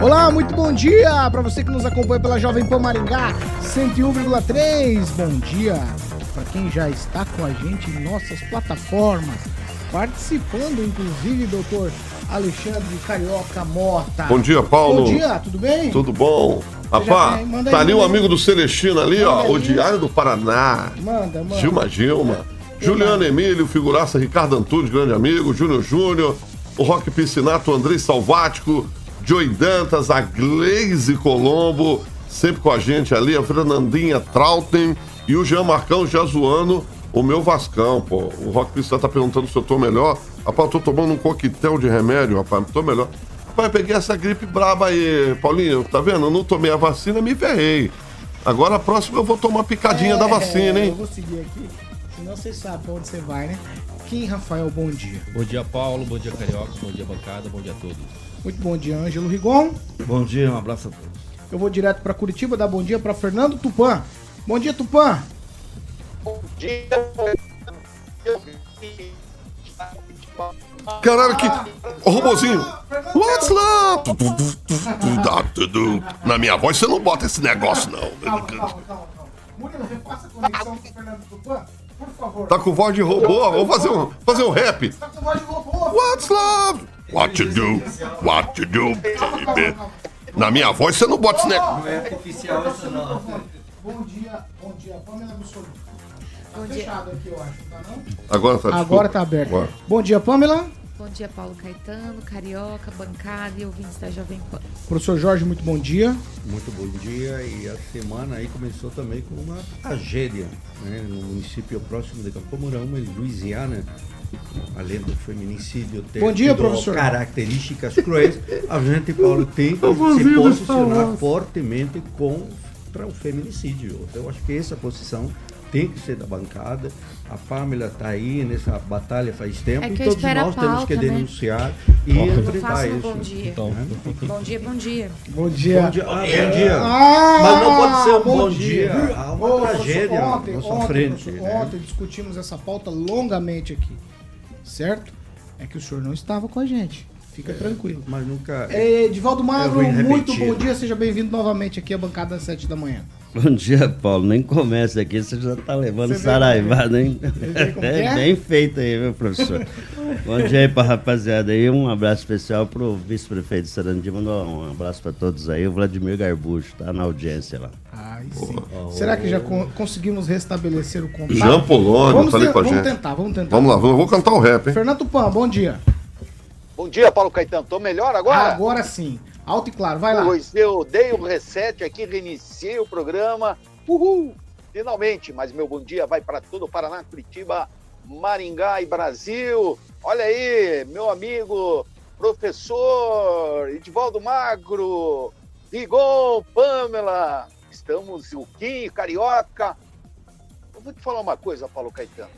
Olá, muito bom dia para você que nos acompanha pela Jovem Pan Maringá 101,3. Bom dia para quem já está com a gente em nossas plataformas, participando inclusive, doutor Alexandre Carioca Mota. Bom dia, Paulo. Bom dia, tudo bem? Tudo bom? Rapaz, tá ali o um amigo do Celestino ali, manda ó, aí. o Diário do Paraná. Manda, manda. Gilma Gilma. Juliano Emílio, figuraça Ricardo Antunes, grande amigo, Júnior Júnior, o Roque Piscinato, Andrei Salvático, Joey Dantas, a Gleise Colombo, sempre com a gente ali, a Fernandinha Trautem e o Jean Marcão já zoando o meu Vascão, pô. O Rock Pista tá perguntando se eu tô melhor. Rapaz, eu tô tomando um coquetel de remédio, rapaz, tô melhor. Rapaz, eu peguei essa gripe braba aí, Paulinho, tá vendo? Eu não tomei a vacina, me ferrei. Agora a próxima eu vou tomar picadinha é, da vacina, hein? Eu vou seguir aqui, senão você sabe pra onde você vai, né? Kim Rafael, bom dia. Bom dia, Paulo, bom dia, Carioca, bom dia, bancada, bom dia a todos. Muito bom dia, Ângelo Rigon. Bom dia, um abraço a todos. Eu vou direto para Curitiba, dar bom dia para Fernando Tupan. Bom dia, Tupan. Bom dia. Caralho, que. Ô, robozinho! What's up? Na minha voz você não bota esse negócio, não. Calma, calma, calma. Murilo, repassa a conexão com o Fernando Tupan, por favor. Tá com voz de robô? Vamos fazer um, fazer um rap. Tá com voz de robô. What's up? What you do? What you do, baby? Na minha voz você não bota esse negócio. Não é artificial isso não. Bom dia, bom dia, Pamela Bussolini. Tá fechado aqui, eu acho, tá não? Agora tá, Agora tá aberto. Agora. Bom dia, Pamela. Bom dia, Paulo Caetano, Carioca, bancada e ouvintes da Jovem Pan. Professor Jorge, muito bom dia. Muito bom dia e a semana aí começou também com uma tragédia né, no município próximo de Campo Mourão, em Louisiana além do feminicídio ter Bom dia, professor. características cruéis, a gente, Paulo, tem que se posicionar fortemente contra o feminicídio. Eu acho que essa posição tem que ser da bancada. A Pamela está aí nessa batalha faz tempo é e todos nós pauta, temos que né? denunciar e enfrentar isso. Bom dia. Então. bom dia, bom dia. Bom dia. Bom dia. Ah, bom dia. Ah, Mas não pode ser um bom, bom dia. dia. Há uma Ô, tragédia ontem, na nossa ontem, frente. Ontem, né? ontem discutimos essa pauta longamente aqui certo? É que o senhor não estava com a gente. Fica é, tranquilo. Mas nunca. É, Edivaldo Magro, muito bom dia. Seja bem-vindo novamente aqui à bancada às 7 da manhã. Bom dia, Paulo. Nem começa aqui, você já está levando saraivada, hein? É, é, bem feito aí, meu professor. Bom dia aí pra rapaziada aí. Um abraço especial pro vice-prefeito de Sarandi. Mandou um abraço para todos aí. O Vladimir Garbucho tá na audiência lá. Ai, sim. Oh. Será que já co conseguimos restabelecer o contato? Jean Polônio, tá ali com a vamos gente. tentar, vamos tentar. Vamos lá, vou cantar o rap, hein? Fernando Pan, bom dia. Bom dia, Paulo Caetano. Tô melhor agora? Agora sim. Alto e claro, vai lá. Pois eu dei o reset aqui, reiniciei o programa. Uhul! Finalmente, mas meu bom dia vai para todo o Paraná, Curitiba, Maringá e Brasil. Olha aí, meu amigo professor Edivaldo Magro, Rigon, Pamela, estamos o Kim, Carioca. Eu vou te falar uma coisa, Paulo Caetano.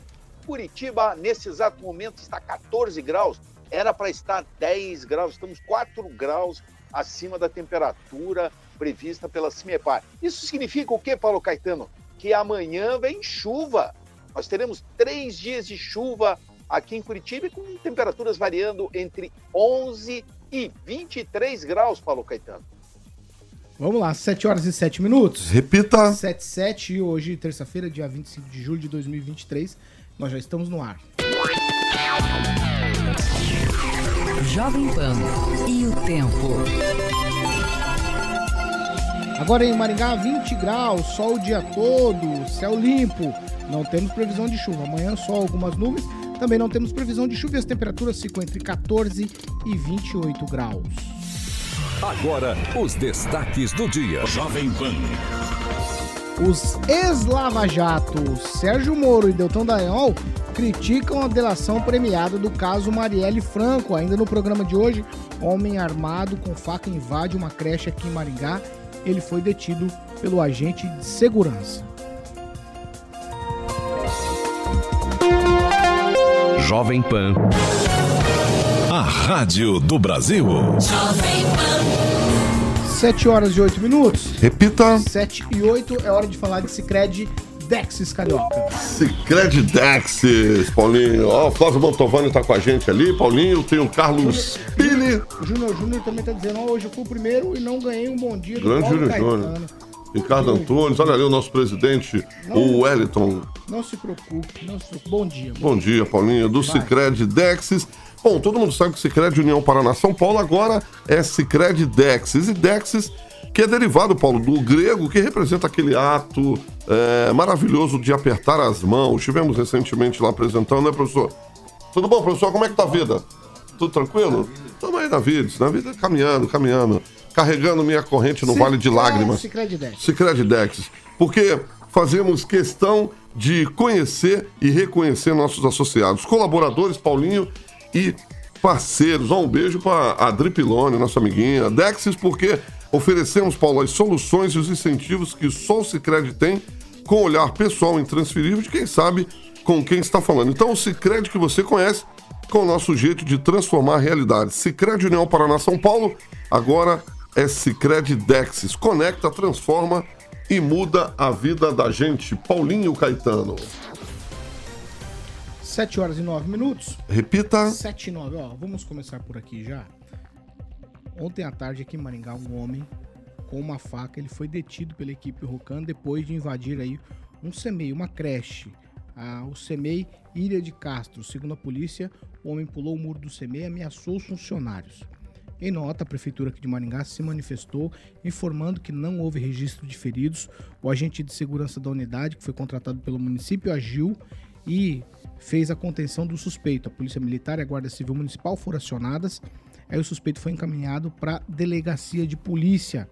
Curitiba, nesse exato momento, está 14 graus. Era para estar 10 graus, estamos 4 graus acima da temperatura prevista pela CIMEPAR. Isso significa o que, Paulo Caetano? Que amanhã vem chuva. Nós teremos três dias de chuva aqui em Curitiba, com temperaturas variando entre 11 e 23 graus, Paulo Caetano. Vamos lá, 7 horas e 7 minutos. Repita. 7 e 7 e hoje, terça-feira, dia 25 de julho de 2023, nós já estamos no ar. Jovem Pan e o tempo. Agora em Maringá, 20 graus, sol o dia todo, céu limpo. Não temos previsão de chuva. Amanhã só algumas nuvens. Também não temos previsão de chuva e as temperaturas ficam entre 14 e 28 graus. Agora, os destaques do dia. Jovem Pan. Os ex-lava-jatos Sérgio Moro e Deltão Dallagnol criticam a delação premiada do caso Marielle Franco. Ainda no programa de hoje, homem armado com faca invade uma creche aqui em Maringá. Ele foi detido pelo agente de segurança. Jovem Pan. A Rádio do Brasil. Jovem Pan. 7 horas e 8 minutos. Repita. 7 e 8 é hora de falar de Cicred Dexis Carioca. Cicred Dexis, Paulinho. Ó, o Flávio Mantovani tá com a gente ali. Paulinho, tem o Carlos Pili. O Júnior Júnior também tá dizendo, ó, hoje eu fui o primeiro e não ganhei um bom dia do Grande Paulo Júnior Caetano. Júnior. Ricardo Antunes, olha ali o nosso presidente, o Wellington. Não se preocupe, não se preocupe. Bom dia. Bom dia, Paulinho, do Cicred Dexis. Bom, todo mundo sabe que Cicred União Paraná São Paulo agora é Cicred Dexis. E Dexis, que é derivado, Paulo, do grego, que representa aquele ato é, maravilhoso de apertar as mãos. Estivemos recentemente lá apresentando, né, professor? Tudo bom, professor? Como é que tá a vida? Tudo tranquilo? Estamos aí na vida, na vida caminhando, caminhando. Carregando minha corrente no Vale de Lágrimas. Cicred Dexis. Cicred Dexis. Porque fazemos questão de conhecer e reconhecer nossos associados, colaboradores, Paulinho e parceiros. Ó, um beijo para a Adri Pilone, nossa amiguinha. Dexis, porque oferecemos, Paulo, as soluções e os incentivos que só o Cicred tem, com olhar pessoal intransferível de quem sabe com quem está falando. Então, o Cicred que você conhece, com o nosso jeito de transformar a realidade. Cicred União Paraná São Paulo, agora é Cicred Dexis. Conecta, transforma e muda a vida da gente. Paulinho Caetano. 7 horas e 9 minutos. Repita. 7 e 9, ó, vamos começar por aqui já. Ontem à tarde aqui em Maringá, um homem com uma faca, ele foi detido pela equipe Rocan depois de invadir aí um CEMEI, uma creche. Ah, o CEMEI Ilha de Castro. Segundo a polícia, o homem pulou o muro do CEMEI e ameaçou os funcionários. Em nota, a prefeitura aqui de Maringá se manifestou informando que não houve registro de feridos. O agente de segurança da unidade, que foi contratado pelo município, agiu e fez a contenção do suspeito. A Polícia Militar e a Guarda Civil Municipal foram acionadas. Aí o suspeito foi encaminhado para delegacia de polícia.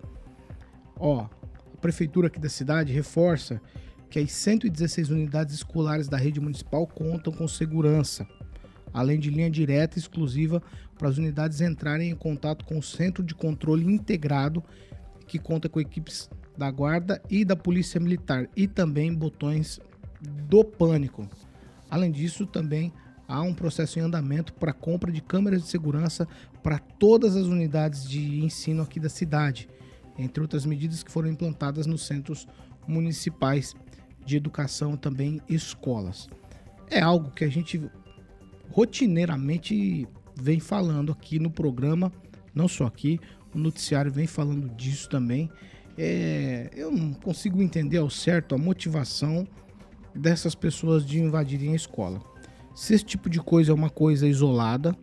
Ó, a prefeitura aqui da cidade reforça que as 116 unidades escolares da rede municipal contam com segurança, além de linha direta exclusiva para as unidades entrarem em contato com o Centro de Controle Integrado, que conta com equipes da Guarda e da Polícia Militar, e também botões do pânico. Além disso, também há um processo em andamento para compra de câmeras de segurança para todas as unidades de ensino aqui da cidade, entre outras medidas que foram implantadas nos centros municipais de educação também escolas. É algo que a gente rotineiramente vem falando aqui no programa, não só aqui, o noticiário vem falando disso também. É, eu não consigo entender ao certo a motivação dessas pessoas de invadirem a escola. Se esse tipo de coisa é uma coisa isolada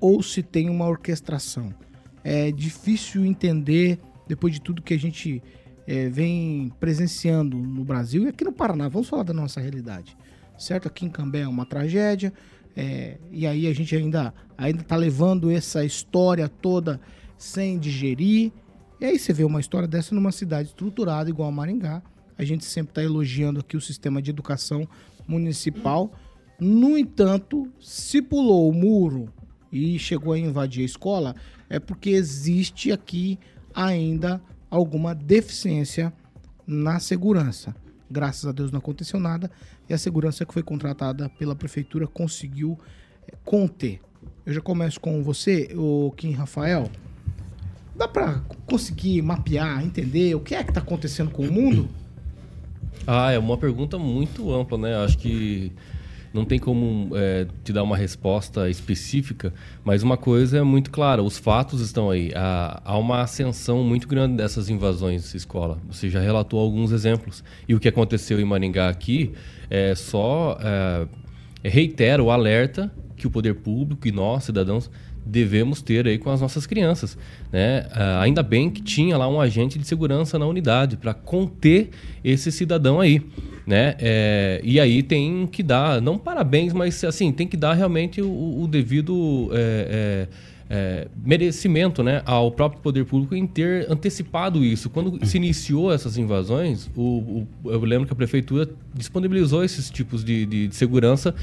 ou se tem uma orquestração. É difícil entender depois de tudo que a gente é, vem presenciando no Brasil e aqui no Paraná. Vamos falar da nossa realidade, certo? Aqui em Cambé é uma tragédia é, e aí a gente ainda ainda está levando essa história toda sem digerir. E aí você vê uma história dessa numa cidade estruturada igual a Maringá. A gente sempre está elogiando aqui o sistema de educação municipal. No entanto, se pulou o muro e chegou a invadir a escola, é porque existe aqui ainda alguma deficiência na segurança. Graças a Deus não aconteceu nada e a segurança que foi contratada pela prefeitura conseguiu eh, conter. Eu já começo com você, o Kim Rafael. Dá para conseguir mapear, entender o que é que está acontecendo com o mundo? Ah, é uma pergunta muito ampla, né? Acho que não tem como é, te dar uma resposta específica, mas uma coisa é muito clara: os fatos estão aí. Há, há uma ascensão muito grande dessas invasões escola. Você já relatou alguns exemplos. E o que aconteceu em Maringá aqui é só é, reitera o alerta que o poder público e nós, cidadãos, devemos ter aí com as nossas crianças. Né? Ah, ainda bem que tinha lá um agente de segurança na unidade para conter esse cidadão aí. Né? É, e aí tem que dar, não parabéns, mas assim, tem que dar realmente o, o devido. É, é, merecimento né, ao próprio poder público em ter antecipado isso. Quando se iniciou essas invasões, o, o, eu lembro que a prefeitura disponibilizou esses tipos de, de, de segurança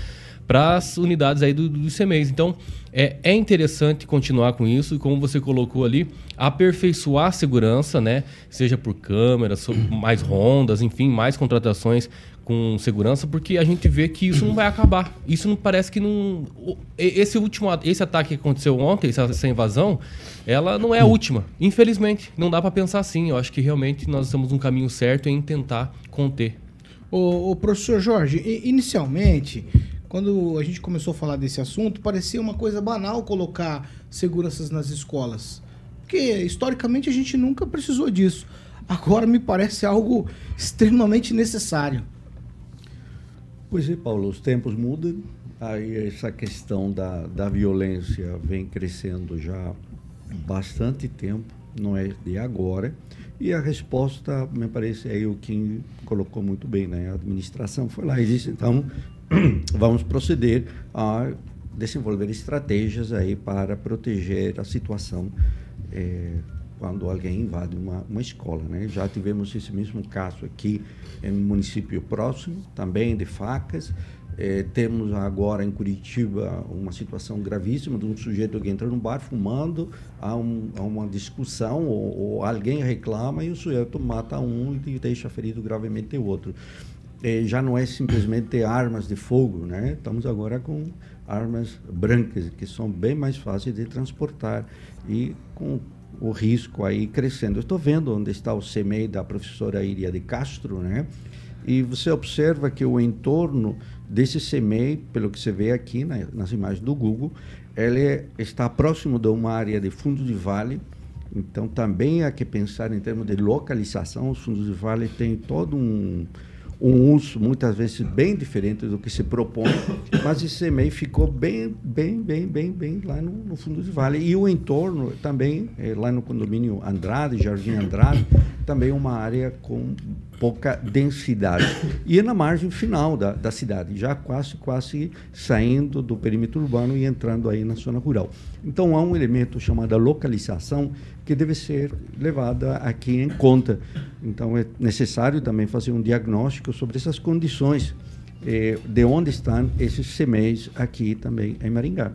para as unidades aí do, do CMEs. Então, é, é interessante continuar com isso e, como você colocou ali, aperfeiçoar a segurança, né? Seja por câmeras, mais rondas, enfim, mais contratações com segurança, porque a gente vê que isso não vai acabar. Isso não parece que não. Esse último esse ataque que aconteceu ontem, essa, invasão, ela não é a última. Infelizmente, não dá para pensar assim. Eu acho que realmente nós estamos no caminho certo em tentar conter. O professor Jorge, inicialmente, quando a gente começou a falar desse assunto, parecia uma coisa banal colocar seguranças nas escolas. Porque historicamente a gente nunca precisou disso. Agora me parece algo extremamente necessário. Pois é, Paulo, os tempos mudam. Aí essa questão da, da violência vem crescendo já bastante tempo, não é de agora. E a resposta, me parece, aí o Kim colocou muito bem, né? A administração foi lá e disse, então, vamos proceder a desenvolver estratégias aí para proteger a situação é, quando alguém invade uma, uma escola. Né? Já tivemos esse mesmo caso aqui em um município próximo, também de facas. É, temos agora em Curitiba uma situação gravíssima de um sujeito que entra no bar fumando, há, um, há uma discussão, ou, ou, alguém reclama e o sujeito mata um e deixa ferido gravemente o outro. É, já não é simplesmente armas de fogo, né? estamos agora com armas brancas, que são bem mais fáceis de transportar e com o risco aí crescendo. Estou vendo onde está o CMEI da professora Iria de Castro, né? E você observa que o entorno desse CMEI, pelo que você vê aqui nas imagens do Google, ele está próximo de uma área de fundo de vale. Então também há que pensar em termos de localização. Os fundos de vale têm todo um um uso muitas vezes bem diferente do que se propõe, mas esse CMEI ficou bem, bem, bem, bem, bem lá no, no fundo do vale. E o entorno também, é, lá no condomínio Andrade, Jardim Andrade, também uma área com pouca densidade. E é na margem final da, da cidade, já quase, quase saindo do perímetro urbano e entrando aí na zona rural. Então há um elemento chamado localização que deve ser levada aqui em conta. Então é necessário também fazer um diagnóstico sobre essas condições eh, de onde estão esses semeios aqui também em Maringá.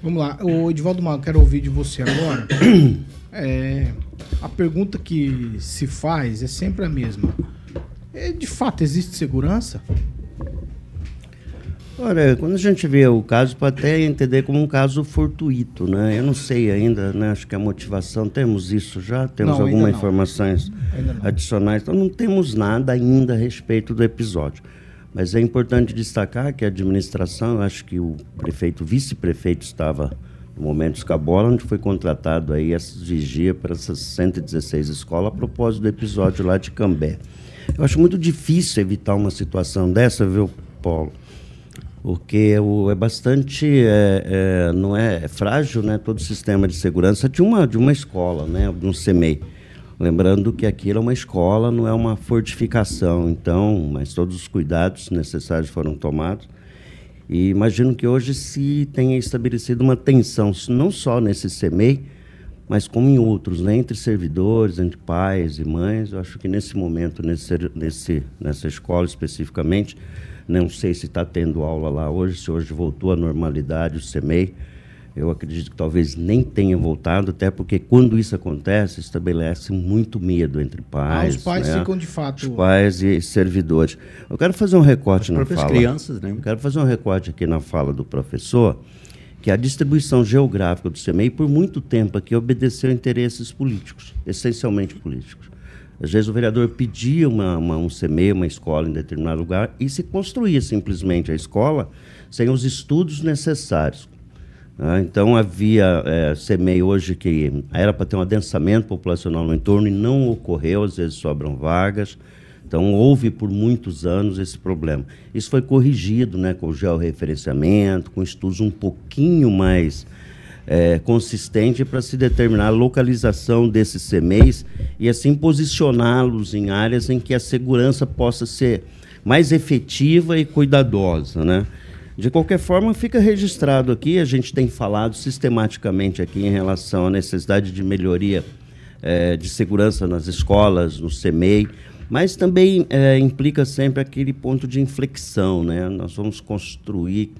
Vamos lá, o Edivaldo Mago, quero ouvir de você agora. É, a pergunta que se faz é sempre a mesma. É, de fato, existe segurança? Olha, quando a gente vê o caso, pode até entender como um caso fortuito, né? Eu não sei ainda, né? Acho que a motivação, temos isso já? Temos não, algumas informações adicionais. Então, não temos nada ainda a respeito do episódio. Mas é importante destacar que a administração, acho que o prefeito, o vice-prefeito estava no momento escabola, onde foi contratado aí essa vigia para essas 116 escolas a propósito do episódio lá de Cambé. Eu acho muito difícil evitar uma situação dessa, viu, Paulo? porque o, é bastante é, é, não é, é, frágil né todo o sistema de segurança de uma de uma escola né de um CMEI lembrando que aquilo é uma escola não é uma fortificação então mas todos os cuidados necessários foram tomados e imagino que hoje se tenha estabelecido uma tensão não só nesse CMEI mas como em outros né entre servidores entre pais e mães eu acho que nesse momento nesse, nesse nessa escola especificamente não sei se está tendo aula lá hoje, se hoje voltou à normalidade o CEMEI. Eu acredito que talvez nem tenha voltado, até porque quando isso acontece, estabelece muito medo entre pais. Ah, os pais né? ficam de fato. Os pais e servidores. Eu quero fazer um recorte As na fala. crianças, né? Eu quero fazer um recorte aqui na fala do professor, que a distribuição geográfica do CEMEI, por muito tempo aqui, obedeceu interesses políticos, essencialmente políticos. Às vezes o vereador pedia uma, uma, um CME, uma escola em determinado lugar, e se construía simplesmente a escola sem os estudos necessários. Ah, então havia é, hoje que era para ter um adensamento populacional no entorno e não ocorreu, às vezes sobram vagas. Então houve por muitos anos esse problema. Isso foi corrigido né, com georreferenciamento, com estudos um pouquinho mais é, consistente para se determinar a localização desses CMEs e assim posicioná-los em áreas em que a segurança possa ser mais efetiva e cuidadosa, né? De qualquer forma, fica registrado aqui, a gente tem falado sistematicamente aqui em relação à necessidade de melhoria eh, de segurança nas escolas, no CEMEI, mas também eh, implica sempre aquele ponto de inflexão, né? Nós vamos construir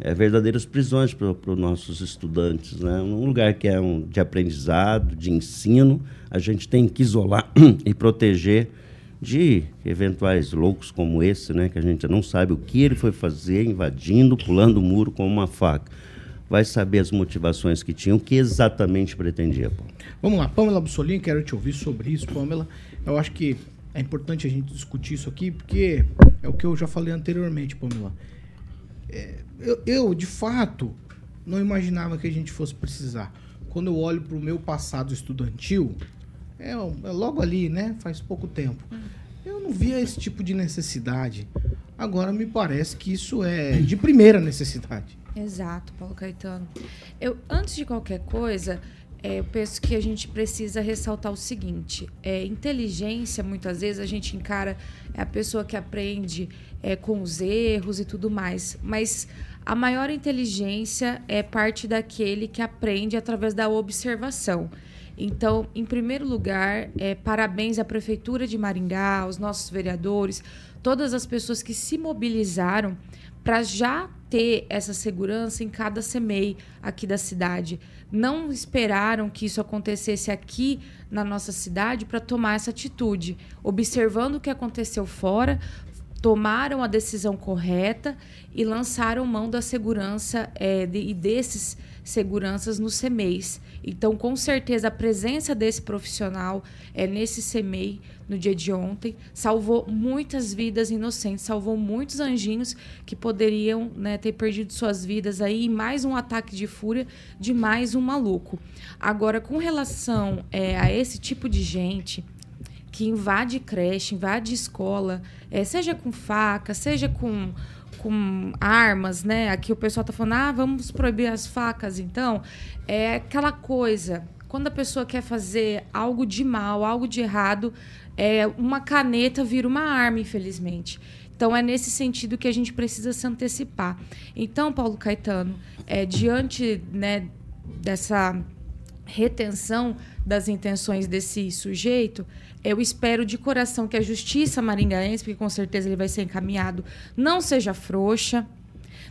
eh, verdadeiras prisões para os nossos estudantes, né? Um lugar que é um, de aprendizado, de ensino, a gente tem que isolar e proteger de eventuais loucos como esse, né, que a gente não sabe o que ele foi fazer, invadindo, pulando o muro com uma faca. Vai saber as motivações que tinha, o que exatamente pretendia. Paulo. Vamos lá, Pamela Bussolini, quero te ouvir sobre isso, Pamela. Eu acho que é importante a gente discutir isso aqui, porque é o que eu já falei anteriormente, Pamela. É, eu, eu, de fato, não imaginava que a gente fosse precisar. Quando eu olho para o meu passado estudantil, é, é logo ali, né? Faz pouco tempo. Eu não via esse tipo de necessidade. Agora me parece que isso é de primeira necessidade. Exato, Paulo Caetano. Eu, antes de qualquer coisa, é, eu penso que a gente precisa ressaltar o seguinte: é, inteligência, muitas vezes, a gente encara é a pessoa que aprende é, com os erros e tudo mais. Mas a maior inteligência é parte daquele que aprende através da observação. Então, em primeiro lugar, é, parabéns à Prefeitura de Maringá, aos nossos vereadores, todas as pessoas que se mobilizaram para já ter essa segurança em cada CEMEI aqui da cidade. Não esperaram que isso acontecesse aqui na nossa cidade para tomar essa atitude. Observando o que aconteceu fora, tomaram a decisão correta e lançaram mão da segurança é, de, e desses seguranças nos CEMEIs. Então, com certeza, a presença desse profissional é, nesse CEMEI no dia de ontem salvou muitas vidas inocentes, salvou muitos anjinhos que poderiam né, ter perdido suas vidas aí mais um ataque de fúria de mais um maluco. Agora, com relação é, a esse tipo de gente que invade creche, invade escola, é, seja com faca, seja com com armas, né? Aqui o pessoal tá falando, ah, vamos proibir as facas, então. É aquela coisa, quando a pessoa quer fazer algo de mal, algo de errado, é, uma caneta vira uma arma, infelizmente. Então, é nesse sentido que a gente precisa se antecipar. Então, Paulo Caetano, é, diante né, dessa retenção das intenções desse sujeito, eu espero de coração que a justiça maringaense, porque com certeza ele vai ser encaminhado, não seja frouxa,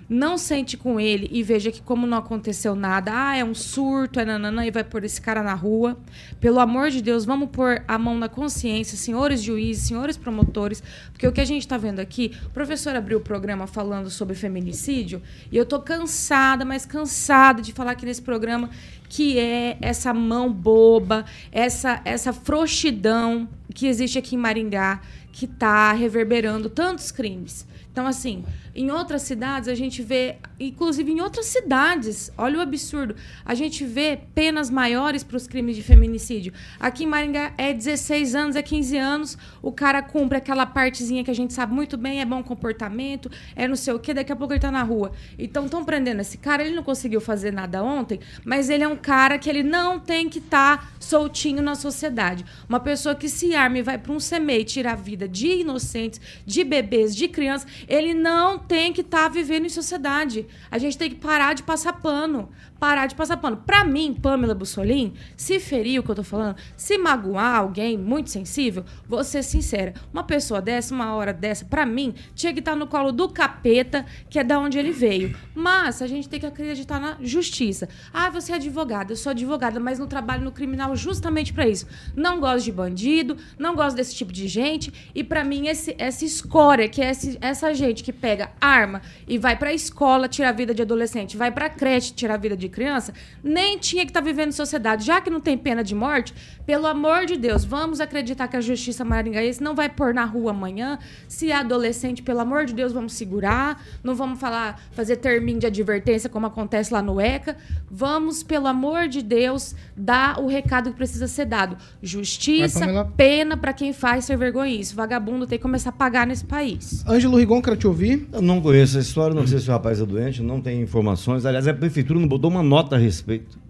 não sente com ele e veja que como não aconteceu nada, ah, é um surto, é nananã, e vai pôr esse cara na rua. Pelo amor de Deus, vamos pôr a mão na consciência, senhores juízes, senhores promotores, porque o que a gente está vendo aqui, o professor abriu o programa falando sobre feminicídio, e eu tô cansada, mas cansada de falar aqui nesse programa que é essa mão boba, essa essa frouxidão que existe aqui em Maringá, que está reverberando tantos crimes. Então, assim, em outras cidades a gente vê, inclusive em outras cidades, olha o absurdo, a gente vê penas maiores para os crimes de feminicídio. Aqui em Maringá é 16 anos, é 15 anos, o cara cumpre aquela partezinha que a gente sabe muito bem, é bom comportamento, é não sei o quê, daqui a pouco ele está na rua. Então estão prendendo esse cara, ele não conseguiu fazer nada ontem, mas ele é um cara que ele não tem que estar tá soltinho na sociedade. Uma pessoa que se arma e vai para um CMEI tirar a vida de inocentes, de bebês, de crianças, ele não tem que estar tá vivendo em sociedade. A gente tem que parar de passar pano. Parar de passar pano. Para mim, Pamela Bussolin, se ferir o que eu tô falando, se magoar alguém muito sensível, vou ser sincera. Uma pessoa dessa, uma hora dessa, para mim, tinha que estar tá no colo do capeta, que é da onde ele veio. Mas a gente tem que acreditar na justiça. Ah, você é advogada, eu sou advogada, mas não trabalho no criminal justamente para isso. Não gosto de bandido, não gosto desse tipo de gente. E para mim, esse, essa escória, que é esse, essa gente que pega arma e vai pra escola tirar a vida de adolescente, vai pra creche tirar a vida de criança, nem tinha que estar tá vivendo em sociedade. Já que não tem pena de morte, pelo amor de Deus, vamos acreditar que a justiça maringaense não vai pôr na rua amanhã. Se é adolescente, pelo amor de Deus, vamos segurar. Não vamos falar, fazer termínio de advertência como acontece lá no ECA. Vamos, pelo amor de Deus, dar o recado que precisa ser dado. Justiça, pena para quem faz ser vergonha isso. Vagabundo tem que começar a pagar nesse país. Ângelo Rigon, quero te ouvir. Eu não conheço a história, não sei se o rapaz é doente, não tem informações. Aliás, a prefeitura não botou uma nota a respeito.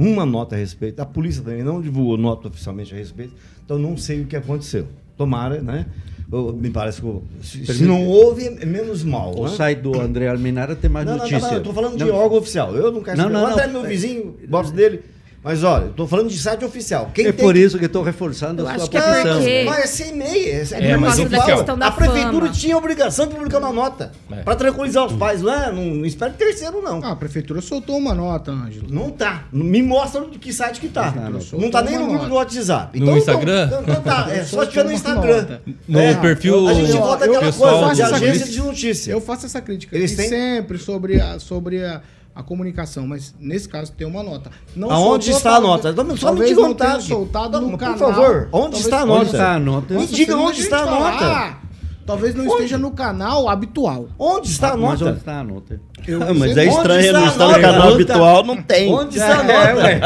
Uma nota a respeito. A polícia também não divulgou nota oficialmente a respeito. Então não sei o que aconteceu. Tomara, né? eu- me parece que se, se não houve, é menos mal. o né? site do André Alminara tem mais Não, não, notícia. não, eu tô falando de Não, órgão oficial. Eu não quero Não, saber. não, o André é não. meu vizinho, gosto dele. Mas olha, tô falando de site oficial. Quem É tem por que- isso que estou reforçando Eu a sua é posição. porque- Mas é sem meia. É, É, por mas causa oficial. da questão da A prefeitura fama. tinha a obrigação de publicar uma nota. É. Pra tranquilizar os pais lá. Não, não espero terceiro, não. Ah, a prefeitura soltou uma nota, Ângelo. Não tá. Me mostra de que site que tá. Não, tá nem no grupo nota. do WhatsApp. No Instagram? Então, então tá. É só tiver no Instagram. No É, perfil A gente volta aquela pessoal coisa de agência de notícia. Eu faço essa crítica Eles têm- sempre sobre a, sobre a, a comunicação, mas nesse caso tem uma nota. Não Aonde está a talvez- nota? Só me talvez diga não onde tá. soltado Não, no por canal. favor, onde Talvez- está a Onde nota? está a nota? Me diga onde está a nota. falar. Talvez não esteja no canal habitual. Onde está a Mas nota? onde está a nota? Eu- Ah, mas é Onde estranho, não a está no canal Nota. habitual, não tem. Onde está a É, nota? ué.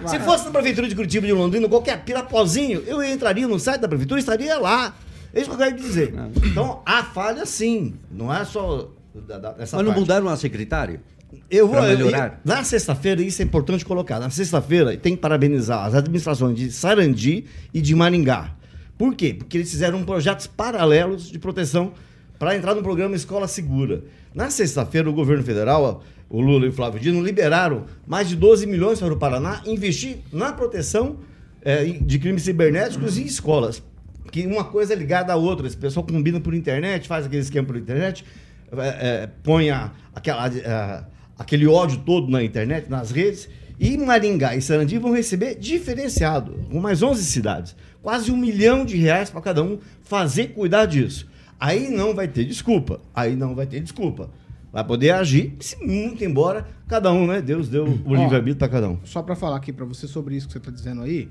Se fosse na prefeitura de Curitiba de Londrina, qualquer pirapozinho, eu entraria no site da prefeitura e estaria lá. É isso que eu quero dizer. Então, há falha sim. Não é só da, da, dessa Mas não parte. mudaram a secretária? Eu vou melhorar? eu- na sexta-feira, isso é importante colocar. Na sexta-feira, tem que parabenizar as administrações de Sarandi e de Maringá. Por quê? Porque eles fizeram projetos paralelos de proteção para entrar no programa Escola Segura. Na sexta-feira, o governo federal, o Lula e o Flávio Dino, liberaram mais de 12 milhões para o Paraná investir na proteção eh, de crimes cibernéticos em escolas. Que uma coisa é ligada à outra. Esse pessoal combina por internet, faz aquele esquema por internet, eh, eh, põe a- aquela, eh, aquele ódio todo na internet, nas redes. E Maringá e Sarandi vão receber diferenciado, com mais 11 cidades. Quase um milhão de reais para cada um fazer cuidar disso. Aí não vai ter desculpa. Aí não vai ter desculpa. Vai poder agir, se muito embora, cada um, né? Deus deu o livre-arbítrio para cada um. Só para falar aqui para você sobre isso que você está dizendo aí,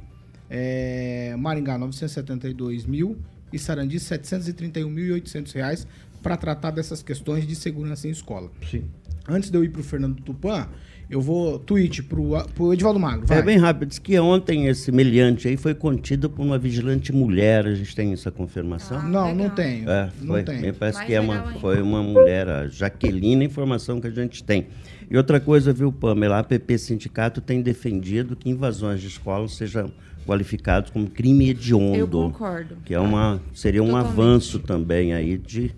é, Maringá 972 mil e Sarandi 731.800 reais para tratar dessas questões de segurança em escola. Sim. Antes de eu ir pro Fernando Tupan, eu vou tweet pro, pro Edivaldo Magro. Vai. É bem rápido. Diz que ontem esse meliante aí foi contido por uma vigilante mulher. A gente tem essa confirmação? Ah, não, não legal. tenho. É, não foi. tenho. Me parece Mais que é uma, ainda. foi uma mulher, a Jaqueline, a informação que a gente tem. E outra coisa, viu, Pamela? A APP Sindicato tem defendido que invasões de escolas sejam qualificados como crime hediondo. Eu concordo. Que é uma, seria um Totalmente. avanço também aí de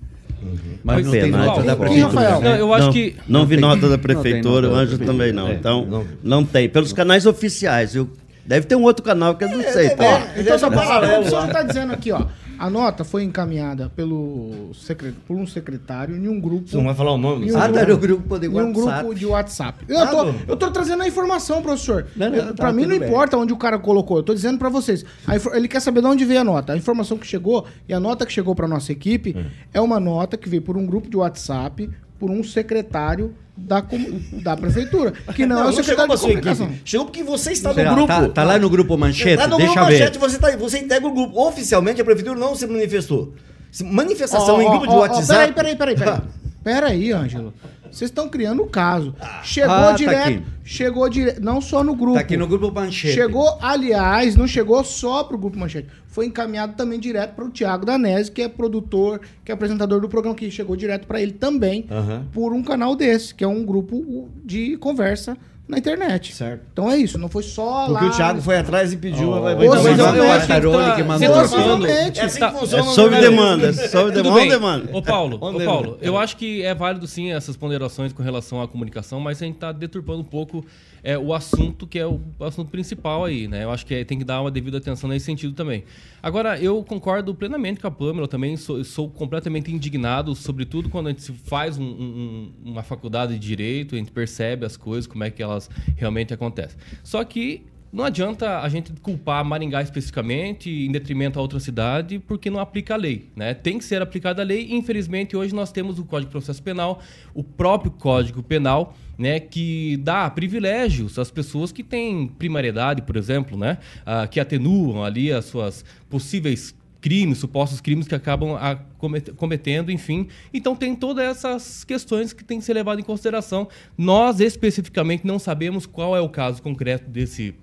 Mas não tem nota da prefeitura. Rafael? Não, eu acho não, que. Não, vi tem- nota da prefeitura, o Anjo também não. É, então, não. não tem. Pelos canais oficiais, viu? Deve ter um outro canal que eu não sei, tá? é, Então, é, só é pra paralelo só lá. está dizendo aqui, ó. A nota foi encaminhada pelo secre- por um secretário em um grupo. Você não vai falar o nome? Um Ah, tá no grupo de em um WhatsApp. grupo de WhatsApp. Eu, Ah, tô, não. eu tô trazendo a informação, professor. Não, não, Eu- tá, pra mim não bem. importa onde o cara colocou. Eu tô dizendo pra vocês. Infor- ele quer saber de onde veio a nota. A informação que chegou e a nota que chegou pra nossa equipe é uma nota que veio por um grupo de WhatsApp por um secretário da, com- da prefeitura. Que não, é o não chegou secretário de comunicação. equipe. Chegou porque você está no grupo. Tá, tá lá no grupo Manchete, Lá no deixa grupo ver. manchete você, tá, você integra o grupo. Oficialmente a prefeitura não se manifestou. Manifestação Ó, em grupo de ó, ó, WhatsApp. Peraí, peraí, peraí, peraí. Peraí, Ângelo. Vocês estão criando o caso. Chegou Ah, tá direto. aqui. chegou direto. Não só no grupo. Tá aqui no grupo Manchete. Chegou, aliás, não chegou só pro Grupo Manchete. Foi encaminhado também direto para o Tiago Danese, que é produtor, que é apresentador do programa, que chegou direto para ele também, Aham. por um canal desse, que é um grupo de conversa na internet. Certo. Então é isso, não foi só Porque lá. o Thiago foi atrás e pediu. Oh. vai- vai- vai- seja, vai- vai- Carone tá que mandou. Possivelmente. É assim que É funciona. sob né? demanda, é sob demanda. demanda. Ô Paulo, ô. Paulo, eu acho que é válido sim essas ponderações com relação à comunicação, mas a gente está deturpando um pouco é, o assunto que é o assunto principal aí, né? Eu acho que é- tem que dar uma devida atenção nesse sentido também. Agora, eu concordo plenamente com a Pamela, eu também sou, sou completamente indignado, sobretudo quando a gente se faz um- um- uma faculdade de direito, a gente percebe as coisas, como é que elas realmente acontecem. Só que não adianta a gente culpar Maringá especificamente em detrimento a outra cidade porque não aplica a lei, né? Tem que ser aplicada a lei. Infelizmente, hoje nós temos o Código de Processo Penal, o próprio Código Penal, né, que dá privilégios às pessoas que têm primariedade, por exemplo, né, ah, que atenuam ali as suas possíveis crimes, supostos crimes que acabam cometendo, enfim. Então tem todas essas questões que têm que ser levadas em consideração. Nós especificamente não sabemos qual é o caso concreto desse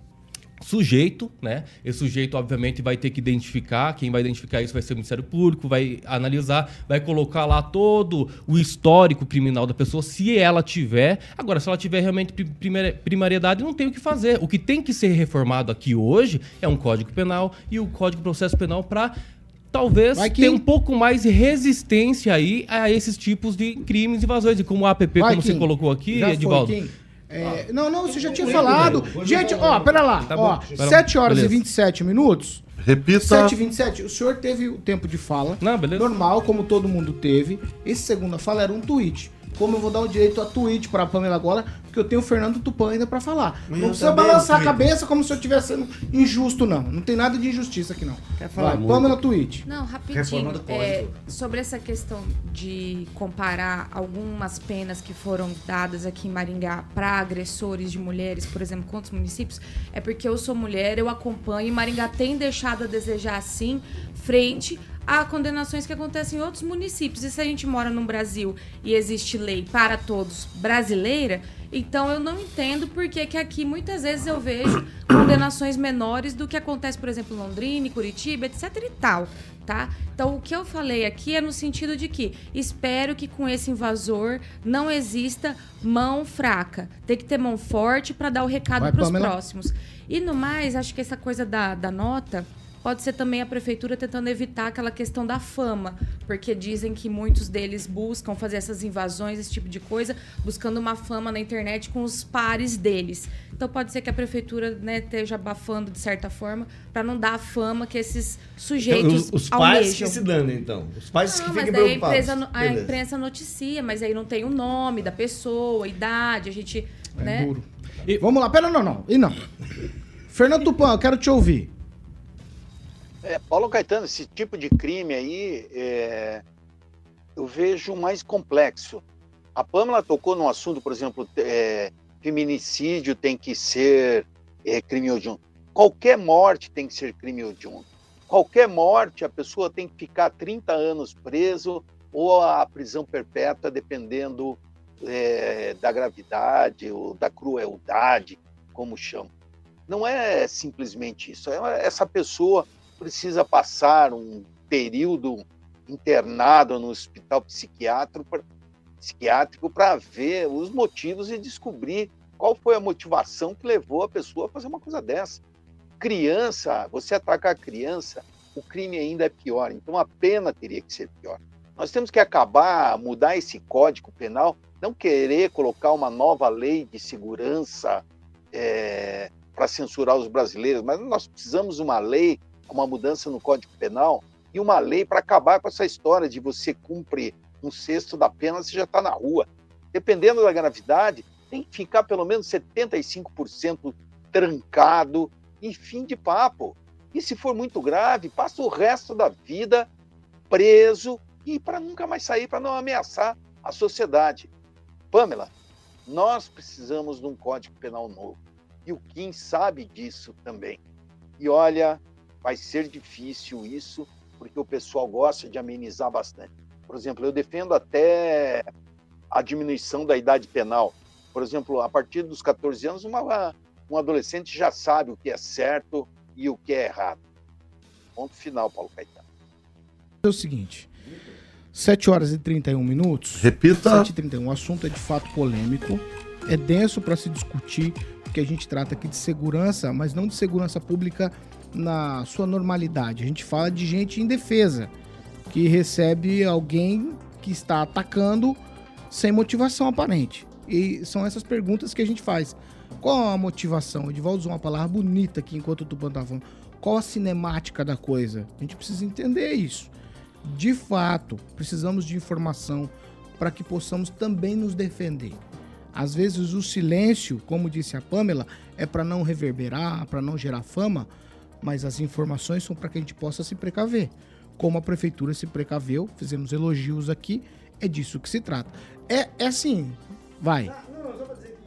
sujeito, né? Esse sujeito, obviamente, vai ter que identificar. Quem vai identificar isso vai ser o Ministério Público, vai analisar, vai colocar lá todo o histórico criminal da pessoa, se ela tiver. Agora, se ela tiver realmente pri- primari- primariedade, não tem o que fazer. O que tem que ser reformado aqui hoje é um Código Penal e o Código de Processo Penal para talvez que- tenha um pouco mais de resistência aí a esses tipos de crimes e invasões. E como o APP, Vai, como você Kim. colocou aqui, Já foi, Edivaldo. É, não, não, você já tinha falado. Gente, ó, pera lá. Tá ó, bom. Pera- 7 horas beleza. e 27 minutos. Repita. 7 e 27 O senhor teve o tempo de fala. Não, beleza. Normal, como todo mundo teve. Esse segunda fala era um tweet. Como eu vou dar o direito a tweet pra Pamela agora, porque eu tenho o Fernando Tupan ainda pra falar. Mas não precisa balançar a cabeça como se eu estivesse sendo injusto, não. Não tem nada de injustiça aqui, não. Quer falar Vai? Pamela tweet. Não, rapidinho. É, sobre essa questão de comparar algumas penas que foram dadas aqui em Maringá para agressores de mulheres, por exemplo, com outros municípios, é porque eu sou mulher, eu acompanho e Maringá tem deixado a desejar assim frente a condenações que acontecem em outros municípios. E se a gente mora num Brasil e existe lei para todos brasileira, então eu não entendo por que, que aqui muitas vezes eu vejo condenações menores do que acontece, por exemplo, em Londrina, Curitiba, etc e tal, tá? Então o que eu falei aqui é no sentido de que espero que com esse invasor não exista mão fraca. Tem que ter mão forte para dar o recado para os próximos. E no mais, acho que essa coisa da, da nota pode ser também a prefeitura tentando evitar aquela questão da fama, porque dizem que muitos deles buscam fazer essas invasões, esse tipo de coisa, buscando uma fama na internet com os pares deles. Então pode ser que a prefeitura né, esteja abafando de certa forma para não dar a fama que esses sujeitos Então, os, os pais que se danem, então. Os pais que Não, fiquem mas daí a preocupados. imprensa, no- a imprensa noticia, mas aí não tem o nome da pessoa, a idade, a gente. É né? duro. Vamos lá, pera, não, não. E não. Fernando Tupan, eu quero te ouvir. É, Paulo Caetano, esse tipo de crime aí, é, eu vejo mais complexo. A Pâmela tocou num assunto, por exemplo, é, feminicídio tem que ser é, crime hediondo. Qualquer morte tem que ser crime hediondo. Qualquer morte, a pessoa tem que ficar 30 anos preso ou a prisão perpétua, dependendo é, da gravidade ou da crueldade, como chamam. Não é simplesmente isso. É- essa pessoa precisa passar um período internado no hospital psiquiátrico para ver os motivos e descobrir qual foi a motivação que levou a pessoa a fazer uma coisa dessa. Criança, você atacar a criança, o crime ainda é pior. Então a pena teria que ser pior. Nós temos que acabar, mudar esse código penal, não querer colocar uma nova lei de segurança para censurar os brasileiros, mas nós precisamos de uma lei, uma mudança no Código Penal e uma lei para acabar com essa história de você cumprir um sexto da pena, você já está na rua. Dependendo da gravidade, tem que ficar pelo menos 75% trancado e fim de papo. E se for muito grave, passa o resto da vida preso e para nunca mais sair, para não ameaçar a sociedade. Pamela, nós precisamos de um Código Penal novo. E o Kim sabe disso também. E olha, vai ser difícil isso, porque o pessoal gosta de amenizar bastante. Por exemplo, eu defendo até a diminuição da idade penal. Por exemplo, a partir dos 14 anos, uma, um adolescente já sabe o que é certo e o que é errado. Ponto final, Paulo Caetano. É o seguinte. 7 horas e 31 minutos. Repita. 7 e 31. O assunto é de fato polêmico. É denso para se discutir, porque a gente trata aqui de segurança, mas não de segurança pública na sua normalidade. A gente fala de gente indefesa, que recebe alguém que está atacando sem motivação aparente. E são essas perguntas que a gente faz. Qual a motivação? O Edivaldo usou uma palavra bonita aqui enquanto o Tupan estava falando. Qual a cinemática da coisa? A gente precisa entender isso. De fato, precisamos de informação para que possamos também nos defender. Às vezes o silêncio, como disse a Pamela, é para não reverberar, para não gerar fama, mas as informações são para que a gente possa se precaver. Como a prefeitura se precaveu, fizemos elogios aqui, é disso que se trata. É, é assim, vai.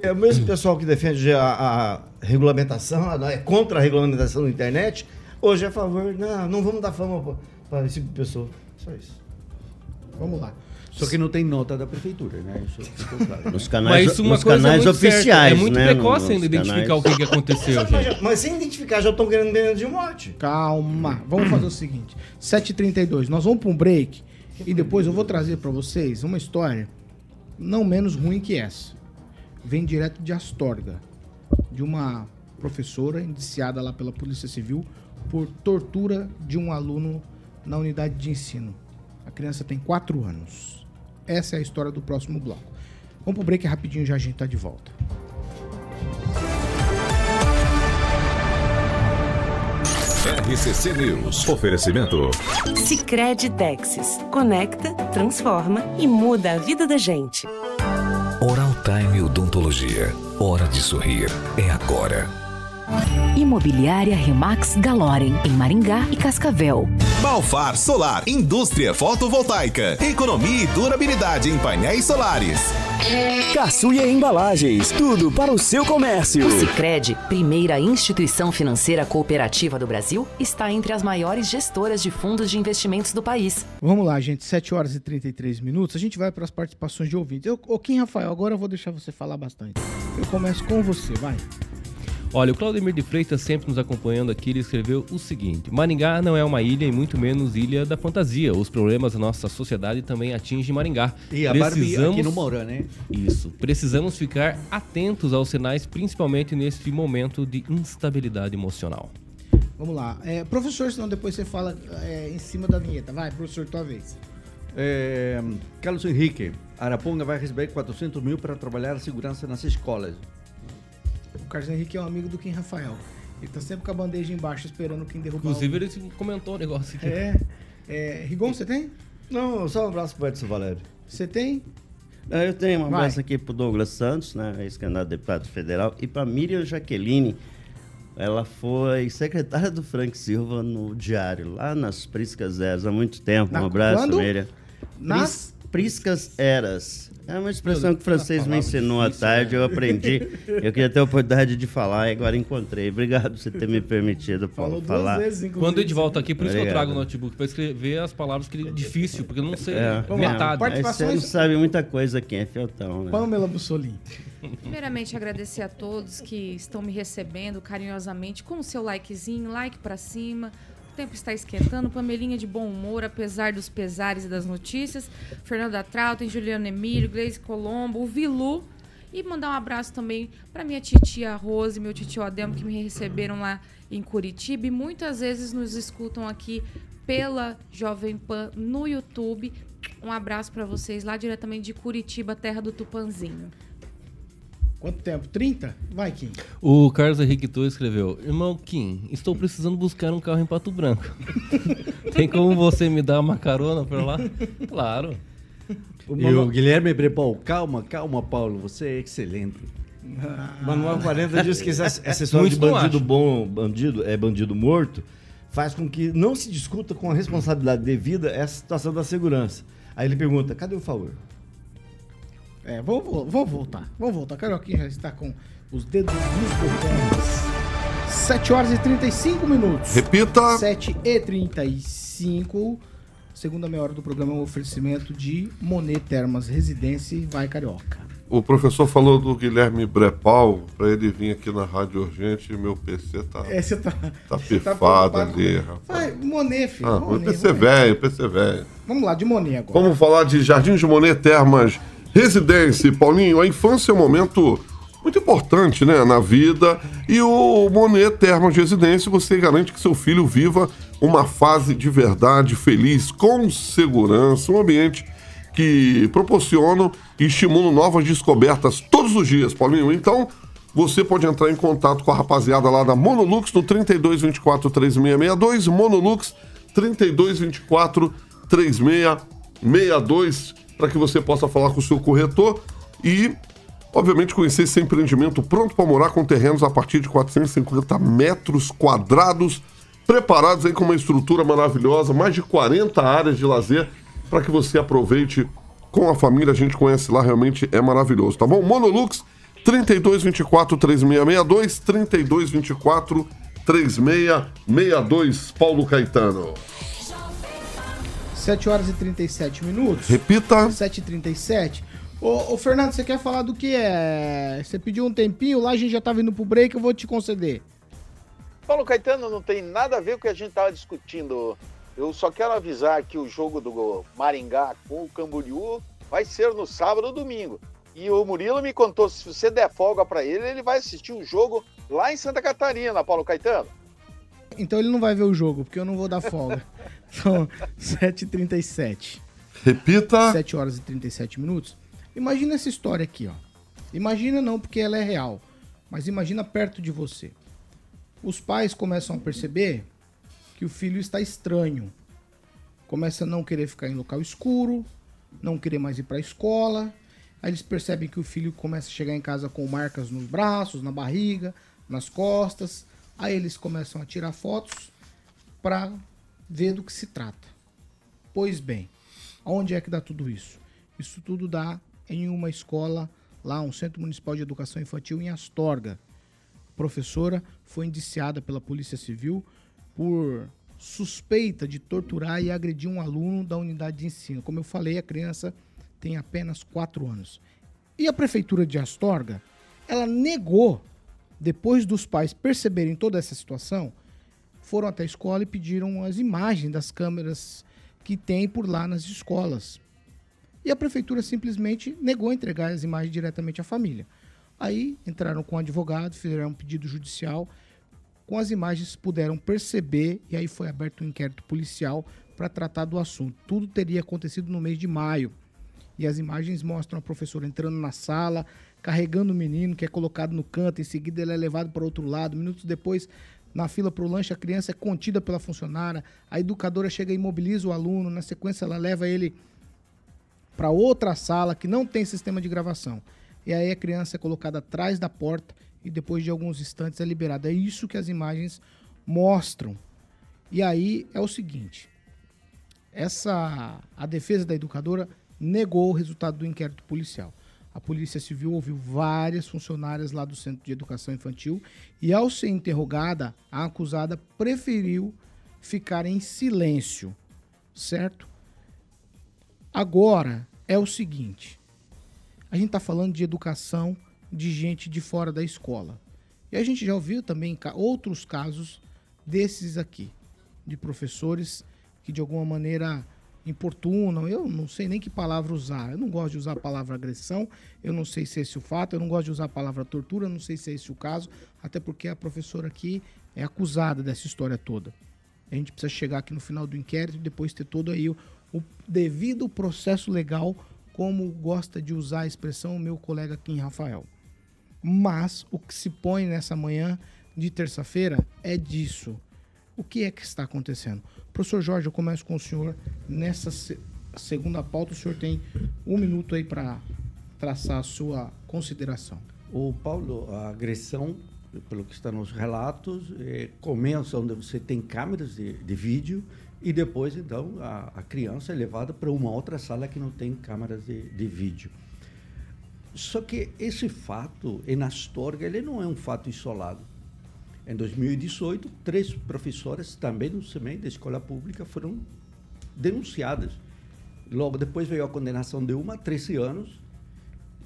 É o mesmo pessoal que defende a, a regulamentação, é contra a regulamentação da internet, hoje é a favor, não, não vamos dar fama para esse pessoa. Só isso. Vamos lá. Só que não tem nota da prefeitura, né? Isso ficou claro. Nos canais, Mas uma nos coisa canais muito certa, oficiais, é muito né? precoce Nos ainda identificar canais- o que, que aconteceu, Mas, mas sem identificar, já estão querendo pena de morte. Calma, vamos fazer o seguinte: 7h32, nós vamos para um break e depois eu vou trazer para vocês uma história não menos ruim que essa. Vem direto de Astorga, de uma professora indiciada lá pela Polícia Civil por tortura de um aluno na unidade de ensino. A criança tem 4 anos. Essa é a história do próximo bloco. Vamos pro break rapidinho, já a gente tá de volta. RCC News. Oferecimento. Sicredi Texas. Conecta, transforma e muda a vida da gente. Oral Time Odontologia. Hora de sorrir. É agora. Imobiliária Remax Galorem, em Maringá e Cascavel. Balfar Solar, indústria fotovoltaica, economia e durabilidade em painéis solares. Caçuia Embalagens, tudo para o seu comércio. O Sicredi, primeira instituição financeira cooperativa do Brasil, está entre as maiores gestoras de fundos de investimentos do país. Vamos lá, gente, 7 horas e 33 minutos. A gente vai para as participações de ouvintes. Eu, ô, Kim Rafael, agora eu vou deixar você falar bastante. Eu começo com você, vai. Olha, o Claudemir de Freitas, sempre nos acompanhando aqui, ele escreveu o seguinte: Maringá não é uma ilha e muito menos ilha da fantasia. Os problemas da nossa sociedade também atingem Maringá. E a Precisamos... Barbie aqui no Mourão, né? Isso. Precisamos ficar atentos aos sinais, principalmente neste momento de instabilidade emocional. Vamos lá. É, professor, senão depois você fala é, em cima da vinheta. Vai, professor, tua vez. É, Carlos Henrique, Araponga vai receber 400 mil para trabalhar a segurança nas escolas. O Carlos Henrique é um amigo do Kim Rafael. Ele tá sempre com a bandeja embaixo esperando quem derrubar Inclusive, o... ele comentou o negócio aqui. É. é Rigon, você tem? Não, só um abraço pro Edson Valério. Você tem? Eu tenho um abraço Vai. aqui pro Douglas Santos, né, ex-candidato deputado federal, e pra Miriam Jaqueline. Ela foi secretária do Frank Silva no Diário, lá nas Priscas Eras, há muito tempo. Na, um abraço, quando? Miriam. Nas Priscas Eras. É uma expressão que o francês me ensinou à tarde, eu aprendi. Eu queria ter a oportunidade de falar e agora encontrei. Obrigado por você ter me permitido Falou falar. Vezes, Quando gente volta aqui, por isso que eu trago o notebook, para escrever as palavras que é difícil, porque eu não sei é, metade. Aí você não sabe muita coisa quem é Fiotão, né? Pamela Bussolini. Primeiramente, agradecer a todos que estão me recebendo carinhosamente com o seu likezinho, like para cima o tempo está esquentando, Pamelinha de bom humor, apesar dos pesares e das notícias. Fernanda Trautem, Juliana Emílio, Gleise Colombo, o Vilu. E mandar um abraço também para minha titia Rose meu tio Ademo, que me receberam lá em Curitiba. E muitas vezes nos escutam aqui pela Jovem Pan no YouTube. Um abraço para vocês lá diretamente de Curitiba, terra do Tupanzinho. Quanto tempo? 30? Vai, Kim. O Carlos Henrique Torres escreveu: Irmão Kim, estou precisando buscar um carro em Pato Branco. Tem como você me dar uma carona para lá? Claro. O e o Guilherme Brepol, calma, calma, Paulo, você é excelente. Ah. Manuel 40 diz que essa, essa história de bandido bom, bandido, é bandido morto, faz com que não se discuta com a responsabilidade devida essa situação da segurança. Aí ele pergunta: cadê o favor? É, vou voltar. Vou voltar. Carioquinha já está com os dedos nos botões. 7 horas e 35 minutos. Repita. 7 e 35. Segunda meia hora do programa é um oferecimento de Monet Termas Residência Vai Carioca. O professor falou do Guilherme Brepal, para ele vir aqui na Rádio Urgente, meu PC tá, é, você tá, tá pifado tá ali, rapaz. Vai, Monet, filho. Ah, Monet, PC velho, PC velho. Vamos lá, de Monet agora. Vamos falar de Jardim de Monet Termas Residência, Paulinho, a infância é um momento muito importante né, na vida e o Monet Termas de Residência você garante que seu filho viva uma fase de verdade feliz, com segurança, um ambiente que proporciona e estimula novas descobertas todos os dias, Paulinho. Então, você pode entrar em contato com a rapaziada lá da Monolux no 3224 3662, Monolux 3224 3662 para que você possa falar com o seu corretor e, obviamente, conhecer esse empreendimento pronto para morar com terrenos a partir de 450 metros quadrados, preparados aí com uma estrutura maravilhosa, mais de 40 áreas de lazer para que você aproveite com a família. A gente conhece lá, realmente é maravilhoso, tá bom? Monolux 3224 3662 3224 3662 Paulo Caetano. 7 horas e 37 minutos. Repita. 7 e 37. Ô, ô, Fernando, você quer falar do que é? Você pediu um tempinho, lá a gente já tá vindo pro break, eu vou te conceder. Paulo Caetano não tem nada a ver com o que a gente tava discutindo. Eu só quero avisar que o jogo do Maringá com o Camboriú vai ser no sábado ou domingo. E o Murilo me contou, se você der folga para ele, ele vai assistir o jogo lá em Santa Catarina, Paulo Caetano. Então ele não vai ver o jogo, porque eu não vou dar folga. São 7h37. Repita. 7 horas e 37 minutos. Imagina essa história aqui, ó. Imagina não, porque ela é real. Mas imagina perto de você. Os pais começam a perceber que o filho está estranho. Começa a não querer ficar em local escuro, não querer mais ir para a escola. Aí eles percebem que o filho começa a chegar em casa com marcas nos braços, na barriga, nas costas. Aí eles começam a tirar fotos para ver do que se trata. Pois bem, Onde é que dá tudo isso? Isso tudo dá em uma escola, lá, um Centro Municipal de Educação Infantil em Astorga. A professora foi indiciada pela Polícia Civil por suspeita de torturar e agredir um aluno da unidade de ensino. Como eu falei, a criança tem apenas 4 anos. E a prefeitura de Astorga, ela negou, depois dos pais perceberem toda essa situação, foram até a escola e pediram as imagens das câmeras que tem por lá nas escolas. E a prefeitura simplesmente negou entregar as imagens diretamente à família. Aí entraram com o advogado, fizeram um pedido judicial. Com as imagens puderam perceber e aí foi aberto um inquérito policial para tratar do assunto. Tudo teria acontecido no mês de maio. E as imagens mostram a professora entrando na sala, carregando o menino que é colocado no canto, em seguida ele é levado para outro lado. Minutos depois, na fila para o lanche, a criança é contida pela funcionária, a educadora chega e imobiliza o aluno, na sequência ela leva ele para outra sala que não tem sistema de gravação. E aí a criança é colocada atrás da porta e depois de alguns instantes é liberada. É isso que as imagens mostram. E aí é o seguinte: essa a defesa da educadora negou o resultado do inquérito policial. A Polícia Civil ouviu várias funcionárias lá do Centro de Educação Infantil e, ao ser interrogada, a acusada preferiu ficar em silêncio, certo? Agora é o seguinte: a gente está falando de educação de gente de fora da escola. E a gente já ouviu também outros casos desses aqui, de professores que de alguma maneira importunam, eu não sei nem que palavra usar. Eu não gosto de usar a palavra agressão, eu não sei se é esse o fato, eu não gosto de usar a palavra tortura, eu não sei se é esse o caso, até porque a professora aqui é acusada dessa história toda. A gente precisa chegar aqui no final do inquérito e depois ter todo aí o, o devido processo legal, como gosta de usar a expressão o meu colega em Rafael. Mas o que se põe nessa manhã de terça-feira é disso o que é que está acontecendo? Professor Jorge, eu começo com o senhor. Nessa se segunda pauta, o senhor tem um minuto aí para traçar a sua consideração. O Paulo, a agressão, pelo que está nos relatos, é, começa onde você tem câmeras de, de vídeo e depois, então, a, a, criança é levada para uma outra sala que não tem câmeras de, de vídeo. Só que esse fato, em Astorga, ele não é um fato isolado. Em 2018, três professoras também no SEMEI da escola pública foram denunciadas. Logo depois veio a condenação de uma a 13 anos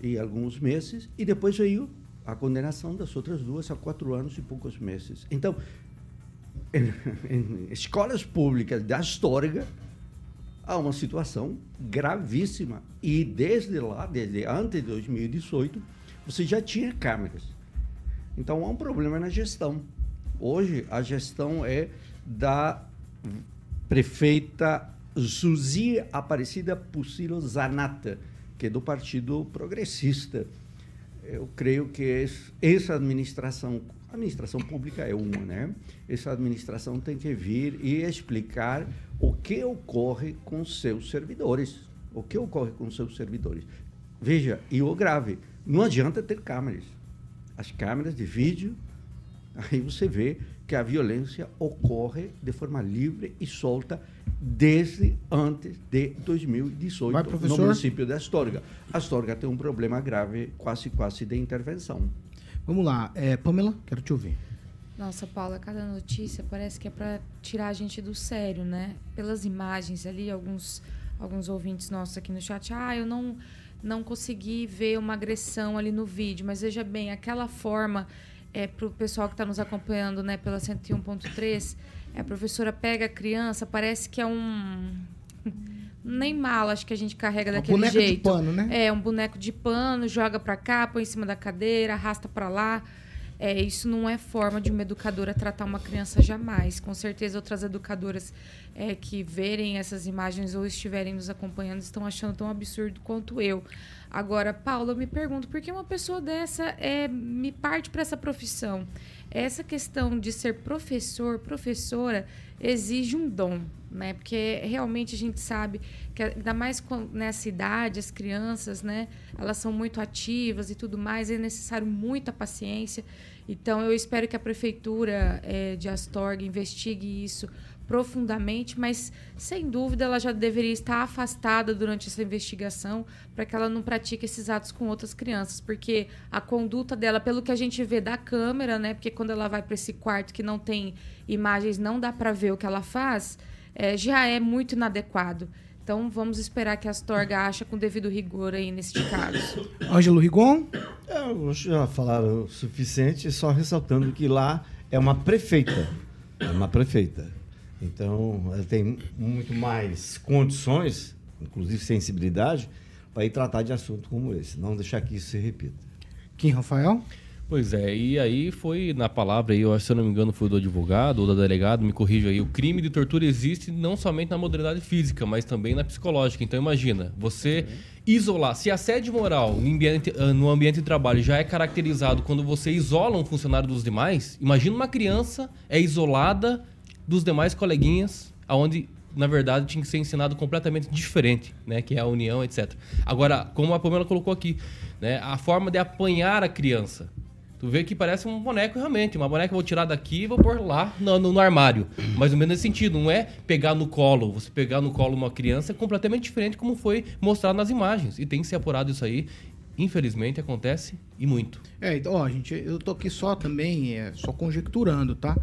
e alguns meses, e depois veio a condenação das outras duas a quatro anos e poucos meses. Então, em, em escolas públicas da Astorga, há uma situação gravíssima. E desde lá, desde antes de 2018, você já tinha câmeras. Então há um problema na gestão. Hoje a gestão é da prefeita Zuzi Aparecida Pucilo Zanata, que é do Partido Progressista. Eu creio que essa administração, administração pública é uma, né? Essa administração tem que vir e explicar o que ocorre com seus servidores. O que ocorre com seus servidores. Veja, e o grave, não adianta ter câmeras as câmeras de vídeo, aí você vê que a violência ocorre de forma livre e solta desde antes de 2018 Vai, no município de Astorga. Astorga tem um problema grave, quase quase de intervenção. Vamos lá, é, Pamela, quero te ouvir. Nossa, Paula, cada notícia parece que é para tirar a gente do sério, né? Pelas imagens ali, alguns alguns ouvintes nossos aqui no chat, ah, eu não não consegui ver uma agressão ali no vídeo, mas veja bem, aquela forma é para o pessoal que está nos acompanhando, né, pela 101.3, é, a professora pega a criança, parece que é um nem mala, acho que a gente carrega Uma daquele jeito. de pano, né? É, um boneco de pano, joga para cá, põe em cima da cadeira, arrasta para lá. É, isso não é forma de uma educadora tratar uma criança jamais. Com certeza, outras educadoras é, que verem essas imagens ou estiverem nos acompanhando estão achando tão absurdo quanto eu. Agora, Paula, eu me pergunto por que uma pessoa dessa é, me parte para essa profissão? Essa questão de ser professor, professora, exige um dom, né? Porque realmente a gente sabe que ainda mais nessa idade as crianças, né? Elas são muito ativas e tudo mais, é necessário muita paciência. Então eu espero que a prefeitura é, de Astorga investigue isso profundamente, mas sem dúvida ela já deveria estar afastada durante essa investigação para que ela não pratique esses atos com outras crianças, porque a conduta dela, pelo que a gente vê da câmera, né, porque quando ela vai para esse quarto que não tem imagens, não dá para ver o que ela faz, é, já é muito inadequado. Então vamos esperar que a Astorga acha com devido rigor aí neste caso. Ângelo Rigon? É, já falaram o suficiente, só ressaltando que lá é uma prefeita. É uma prefeita. Então, ela tem muito mais condições, inclusive sensibilidade, para ir tratar de assunto como esse. Não deixar que isso se repita. Kim Rafael? Pois é, e aí foi na palavra aí, eu, se eu não me engano, foi do advogado ou da delegado, me corrija aí, o crime de tortura existe não somente na modalidade física, mas também na psicológica. Então imagina, você uhum. isolar, se assédio moral no ambiente, ah, no ambiente de trabalho já é caracterizado quando você isola um funcionário dos demais, imagina uma criança é isolada dos demais coleguinhas, aonde na verdade tinha que ser ensinado completamente diferente, né, que é a união, etc. Agora, como a Pamela colocou aqui, né, a forma de apanhar a criança, Tu vê que parece um boneco realmente. Uma boneca eu vou tirar daqui e vou pôr lá no, no, no, armário. Mais ou menos nesse sentido. Não é pegar no colo. Você pegar no colo uma criança é completamente diferente como foi mostrado nas imagens. E tem que ser apurado isso aí. Infelizmente acontece e muito. É, então, ó, gente, eu tô aqui só também, é, só conjecturando, tá?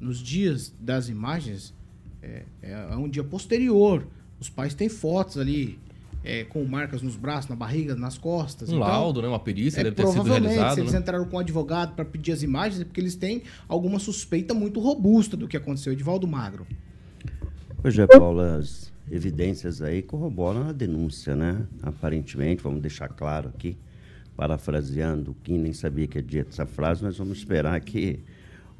Nos dias das imagens, é, é um dia posterior. Os pais têm fotos ali é, com marcas nos braços, na barriga, nas costas. Um então, laudo, né? Uma perícia é, deve ter sido realizada. se eles né? entraram com um advogado para pedir as imagens, é porque eles têm alguma suspeita muito robusta do que aconteceu. Edivaldo Magro. Pois é, Paulo, as evidências aí corroboram a denúncia, né? Aparentemente, vamos deixar claro aqui, parafraseando, quem nem sabia que é dita essa frase, nós vamos esperar que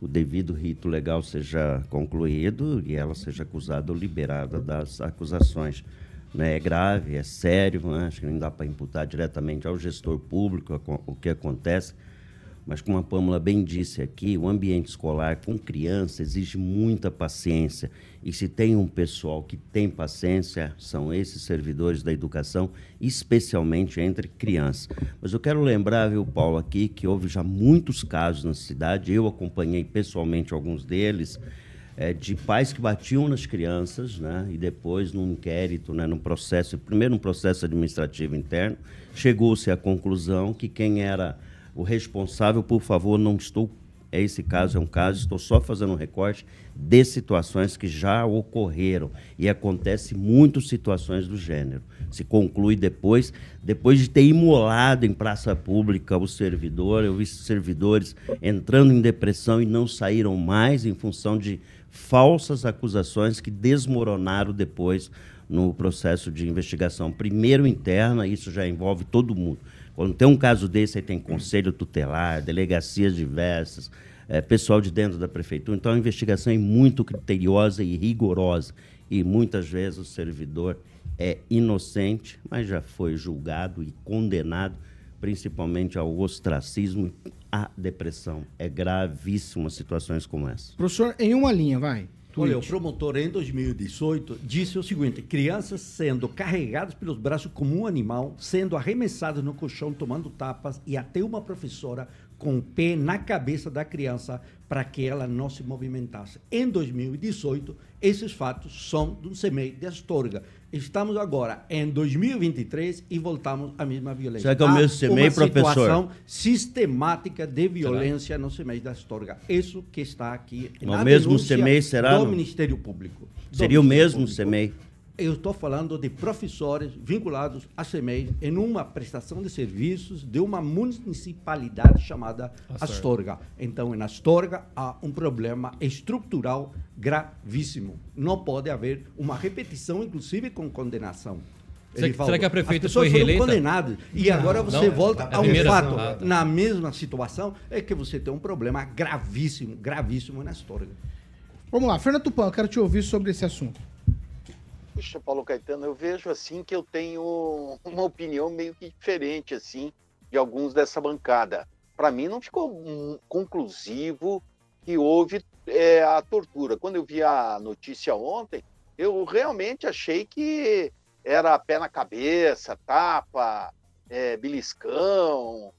o devido rito legal seja concluído e ela seja acusada ou liberada das acusações né, é grave, é sério, né? acho que não dá para imputar diretamente ao gestor público o que acontece, mas como a Pâmela bem disse aqui, o ambiente escolar com criança exige muita paciência. E se tem um pessoal que tem paciência, são esses servidores da educação, especialmente entre crianças. Mas eu quero lembrar, viu, Paulo, aqui, que houve já muitos casos na cidade, eu acompanhei pessoalmente alguns deles, é, de pais que batiam nas crianças, né? E depois, num inquérito, né, num processo, primeiro um processo administrativo interno, chegou-se à conclusão que quem era o responsável, por favor, não estou. Esse caso é um caso, estou só fazendo um recorte de situações que já ocorreram. E acontece muitas situações do gênero. Se conclui depois, depois de ter imolado em praça pública o servidor, eu vi servidores entrando em depressão e não saíram mais em função de falsas acusações que desmoronaram depois no processo de investigação, primeiro interna, isso já envolve todo mundo. Quando tem um caso desse, aí tem conselho tutelar, delegacias diversas, é, pessoal de dentro da prefeitura. Então, a investigação é muito criteriosa e rigorosa. E muitas vezes o servidor é inocente, mas já foi julgado e condenado, principalmente ao ostracismo a depressão. É gravíssima situações como essa. Professor, em uma linha, vai. Olha, o promotor em 2018 disse o seguinte: crianças sendo carregadas pelos braços como um animal, sendo arremessadas no colchão, tomando tapas, e até uma professora com o pé na cabeça da criança para que ela não se movimentasse. Em 2018, esses fatos são do CEMEI de Astorga. Estamos agora em 2023 e voltamos à mesma violência. Será que é o mesmo CEMEI, uma professor? situação sistemática de violência será? no CEMEI da Astorga. Isso que está aqui no mesmo CEMEI será do Ministério Público. Seria o mesmo CEMEI? Eu estou falando de professores vinculados à CEMEI em uma prestação de serviços de uma municipalidade chamada Astorga. Então, em Astorga há um problema estrutural gravíssimo. Não pode haver uma repetição, inclusive com condenação. Será, falou, será que a prefeita foi reeleita? condenadas. E agora você não, volta a um fato, ah, tá. na mesma situação, é que você tem um problema gravíssimo, gravíssimo na história. Vamos lá, Fernando Tupan, eu quero te ouvir sobre esse assunto. Puxa, Paulo Caetano, eu vejo assim que eu tenho uma opinião meio que diferente assim de alguns dessa bancada. Para mim não ficou conclusivo que houve é, a tortura. Quando eu vi a notícia ontem, eu realmente achei que era pé na cabeça, tapa, é, beliscão.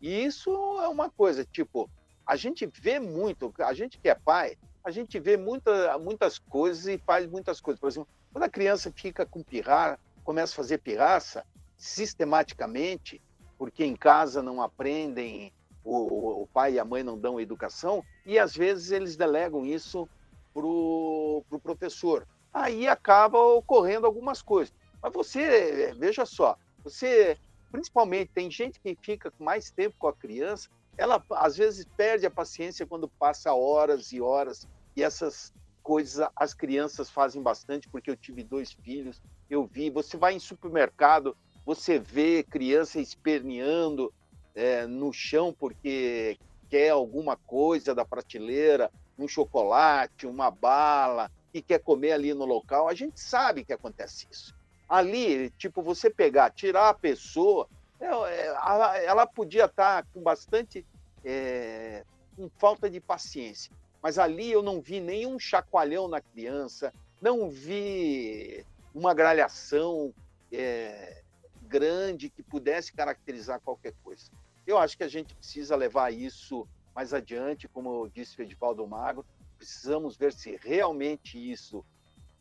E isso é uma coisa, tipo, a gente vê muito, a gente que é pai, a gente vê muita, muitas coisas e faz muitas coisas. Por exemplo, quando a criança fica com pirra, começa a fazer pirraça sistematicamente, porque em casa não aprendem, o, o pai e a mãe não dão educação, e às vezes eles delegam isso para o pro professor. Aí acaba ocorrendo algumas coisas. Mas você, veja só, você, principalmente, tem gente que fica mais tempo com a criança, ela às vezes perde a paciência quando passa horas e horas, e essas coisas as crianças fazem bastante, porque eu tive dois filhos, eu vi, você vai em supermercado, você vê criança esperneando é, no chão porque quer alguma coisa da prateleira, um chocolate, uma bala, e quer comer ali no local, a gente sabe que acontece isso ali, tipo, você pegar, tirar a pessoa, é, é, ela, ela, podia estar com bastante é, com falta de paciência. Mas ali eu não vi nenhum chacoalhão na criança, não vi uma gralhação é, grande que pudesse caracterizar qualquer coisa. Eu acho que a gente precisa levar isso mais adiante, como disse o Edivaldo Magro, precisamos ver se realmente isso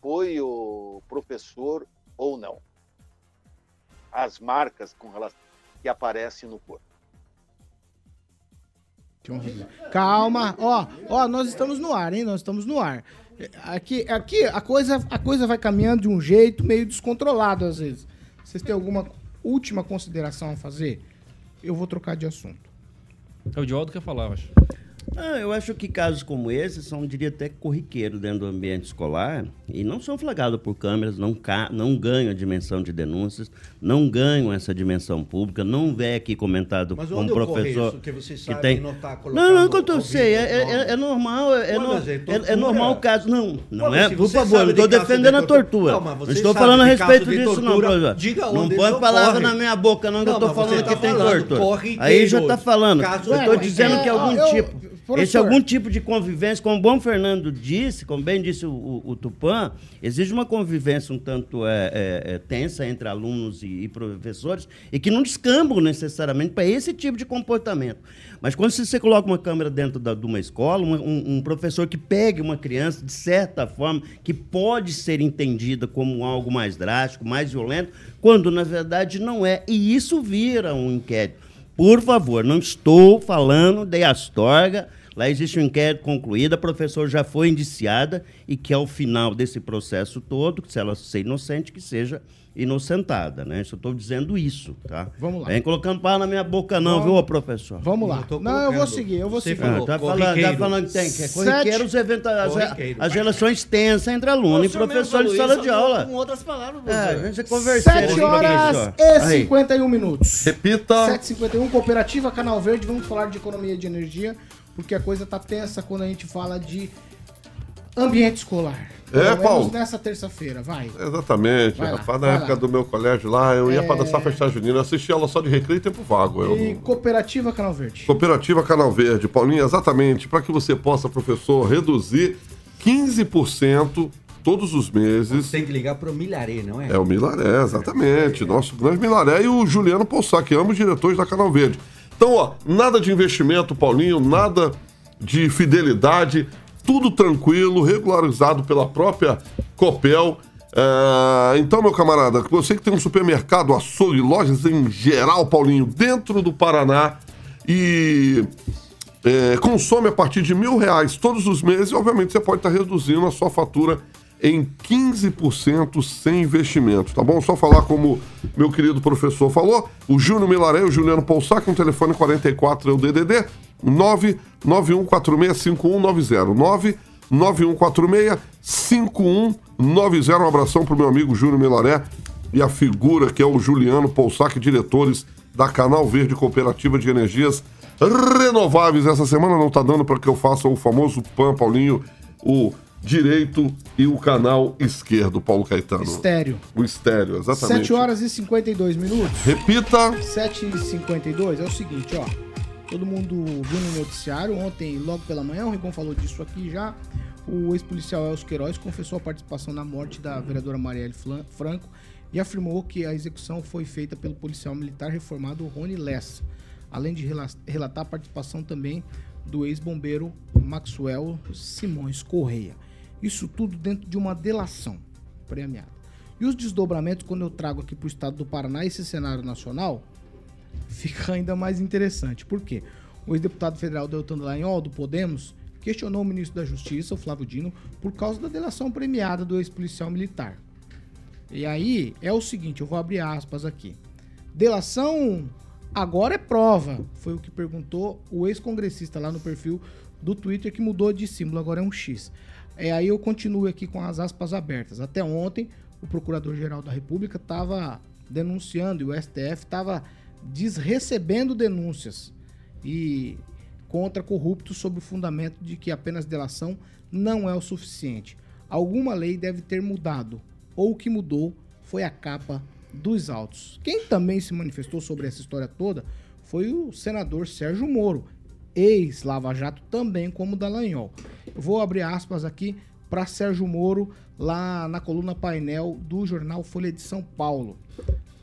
foi o professor ou não. As marcas com relação que aparecem no corpo. Calma, ó, ó, nós estamos no ar, hein? Nós estamos no ar. Aqui, aqui a coisa, a coisa vai caminhando de um jeito meio descontrolado às vezes. Vocês têm alguma última consideração a fazer? Eu vou trocar de assunto. É o Dialdo que falar, acho. Ah, eu acho que casos como esse são, diria até, corriqueiros dentro do ambiente escolar e não são flagados por câmeras, não, não ganham a dimensão de denúncias, não ganham essa dimensão pública, não vem aqui comentado Mas como professor isso, que, você sabe que tem. Notar, não, não, que eu sei, é, é, é, normal, é, no, é, é, normal o caso. Não, não é, por favor, não estou defendendo a tortura. Não, não estou falando a respeito disso, não, professor. Diga não põe palavra na minha boca, não, que eu estou falando que tem tortura. Aí já está falando. Eu estou dizendo que é algum tipo. Esse algum tipo de convivência, como o bom Fernando disse, como bem disse o, o, o Tupã, exige uma convivência um tanto é, é, é, tensa entre alunos e, e, professores e que não descambam necessariamente para esse tipo de comportamento. Mas quando você coloca uma câmera dentro da, de uma escola, uma, um, um, professor que pegue uma criança, de certa forma, que pode ser entendida como algo mais drástico, mais violento, quando na verdade não é. E isso vira um inquérito. Por favor, não estou falando de Astorga. Lá existe um inquérito concluído, a professora já foi indiciada e que ao final desse processo todo, se ela ser inocente, que seja inocentada, né? Só estou dizendo isso, tá? Vamos lá. Vem colocando palavra na minha boca não, Vamos. viu, professor? Vamos lá. Eu não, eu vou seguir, eu vou Você seguir. Falou, tá, falando, tá falando que tem, que é corriqueiro, os eventos, as, as, relações tensas entre aluno e professor de sala de aula. Com outras palavras, é, a gente conversa. 7 horas e 51 minutos. Repita. 7h51, Cooperativa Canal Verde, vamos falar de economia de energia, porque a coisa tá tensa quando a gente fala de ambiente escolar. É, Paulo. nessa terça-feira, vai. Exatamente. Vai rapaz, na época lá. do meu colégio lá, eu ia é... para dançar festa junina, assistia aula só de recreio e tempo vago. Eu... E Cooperativa Canal Verde. Cooperativa Canal Verde, Paulinho, exatamente, para que você possa, professor, reduzir 15% todos os meses. Tem que ligar para o Milaré, não é? É o Milaré, exatamente. Nosso grande Milaré e o Juliano Poussac, ambos diretores da Canal Verde. Então, ó, nada de investimento, Paulinho, nada de fidelidade tudo tranquilo, regularizado pela própria Copel. É, então, meu camarada, você que tem um supermercado, açougue, lojas em geral, Paulinho, dentro do Paraná e é, consome a partir de mil reais todos os meses, obviamente você pode estar reduzindo a sua fatura em 15% sem investimento, tá bom? Só falar como meu querido professor falou, o Júnior Milaré, o Juliano Poussac, um telefone 44 é o DDD, 991465190, 991465190. Um abração pro meu amigo Júnior Milaré, e a figura que é o Juliano Poussac, diretores da Canal Verde Cooperativa de Energias Renováveis. Essa semana não está dando para que eu faça o famoso PAN, Paulinho, o direito e o canal esquerdo, Paulo Caetano. Estéreo. O estéreo, exatamente. 7 horas e 52 minutos. Repita. 7 e 52 é o seguinte, ó. Todo mundo viu no noticiário ontem, logo pela manhã, o Rigon falou disso aqui já. O ex-policial Elcio Queiroz confessou a participação na morte da vereadora Marielle Franco e afirmou que a execução foi feita pelo policial militar reformado Rony Lessa, além de relatar a participação também do ex-bombeiro Maxwell Simões Correia. Isso tudo dentro de uma delação premiada. E os desdobramentos, quando eu trago aqui para o estado do Paraná esse cenário nacional, fica ainda mais interessante. Por quê? O ex-deputado federal Deltan Dallagnol, do Podemos, questionou o ministro da Justiça, o Flávio Dino, por causa da delação premiada do ex-policial militar. E aí é o seguinte, eu vou abrir aspas aqui. Delação agora é prova, foi o que perguntou o ex-congressista lá no perfil do Twitter que mudou de símbolo, agora é um X. É, aí eu continuo aqui com as aspas abertas. Até ontem, o Procurador-Geral da República estava denunciando e o STF estava desrecebendo denúncias e contra corruptos sob o fundamento de que apenas delação não é o suficiente. Alguma lei deve ter mudado, ou o que mudou foi a capa dos autos. Quem também se manifestou sobre essa história toda foi o senador Sérgio Moro, ex-Lava Jato, também como Dallagnol. Eu vou abrir aspas aqui para Sérgio Moro, lá na coluna painel do jornal Folha de São Paulo.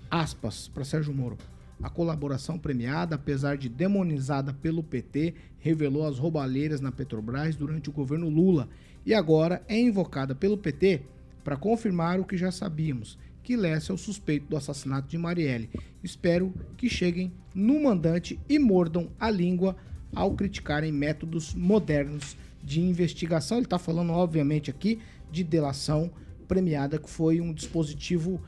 Aspas para Sérgio Moro. A colaboração premiada, apesar de demonizada pelo PT, revelou as roubalheiras na Petrobras durante o governo Lula e agora é invocada pelo PT para confirmar o que já sabíamos, que Lessa é o suspeito do assassinato de Marielle. Espero que cheguem no mandante e mordam a língua ao criticarem métodos modernos de investigação. Ele está falando, obviamente, aqui de delação premiada, que foi um dispositivo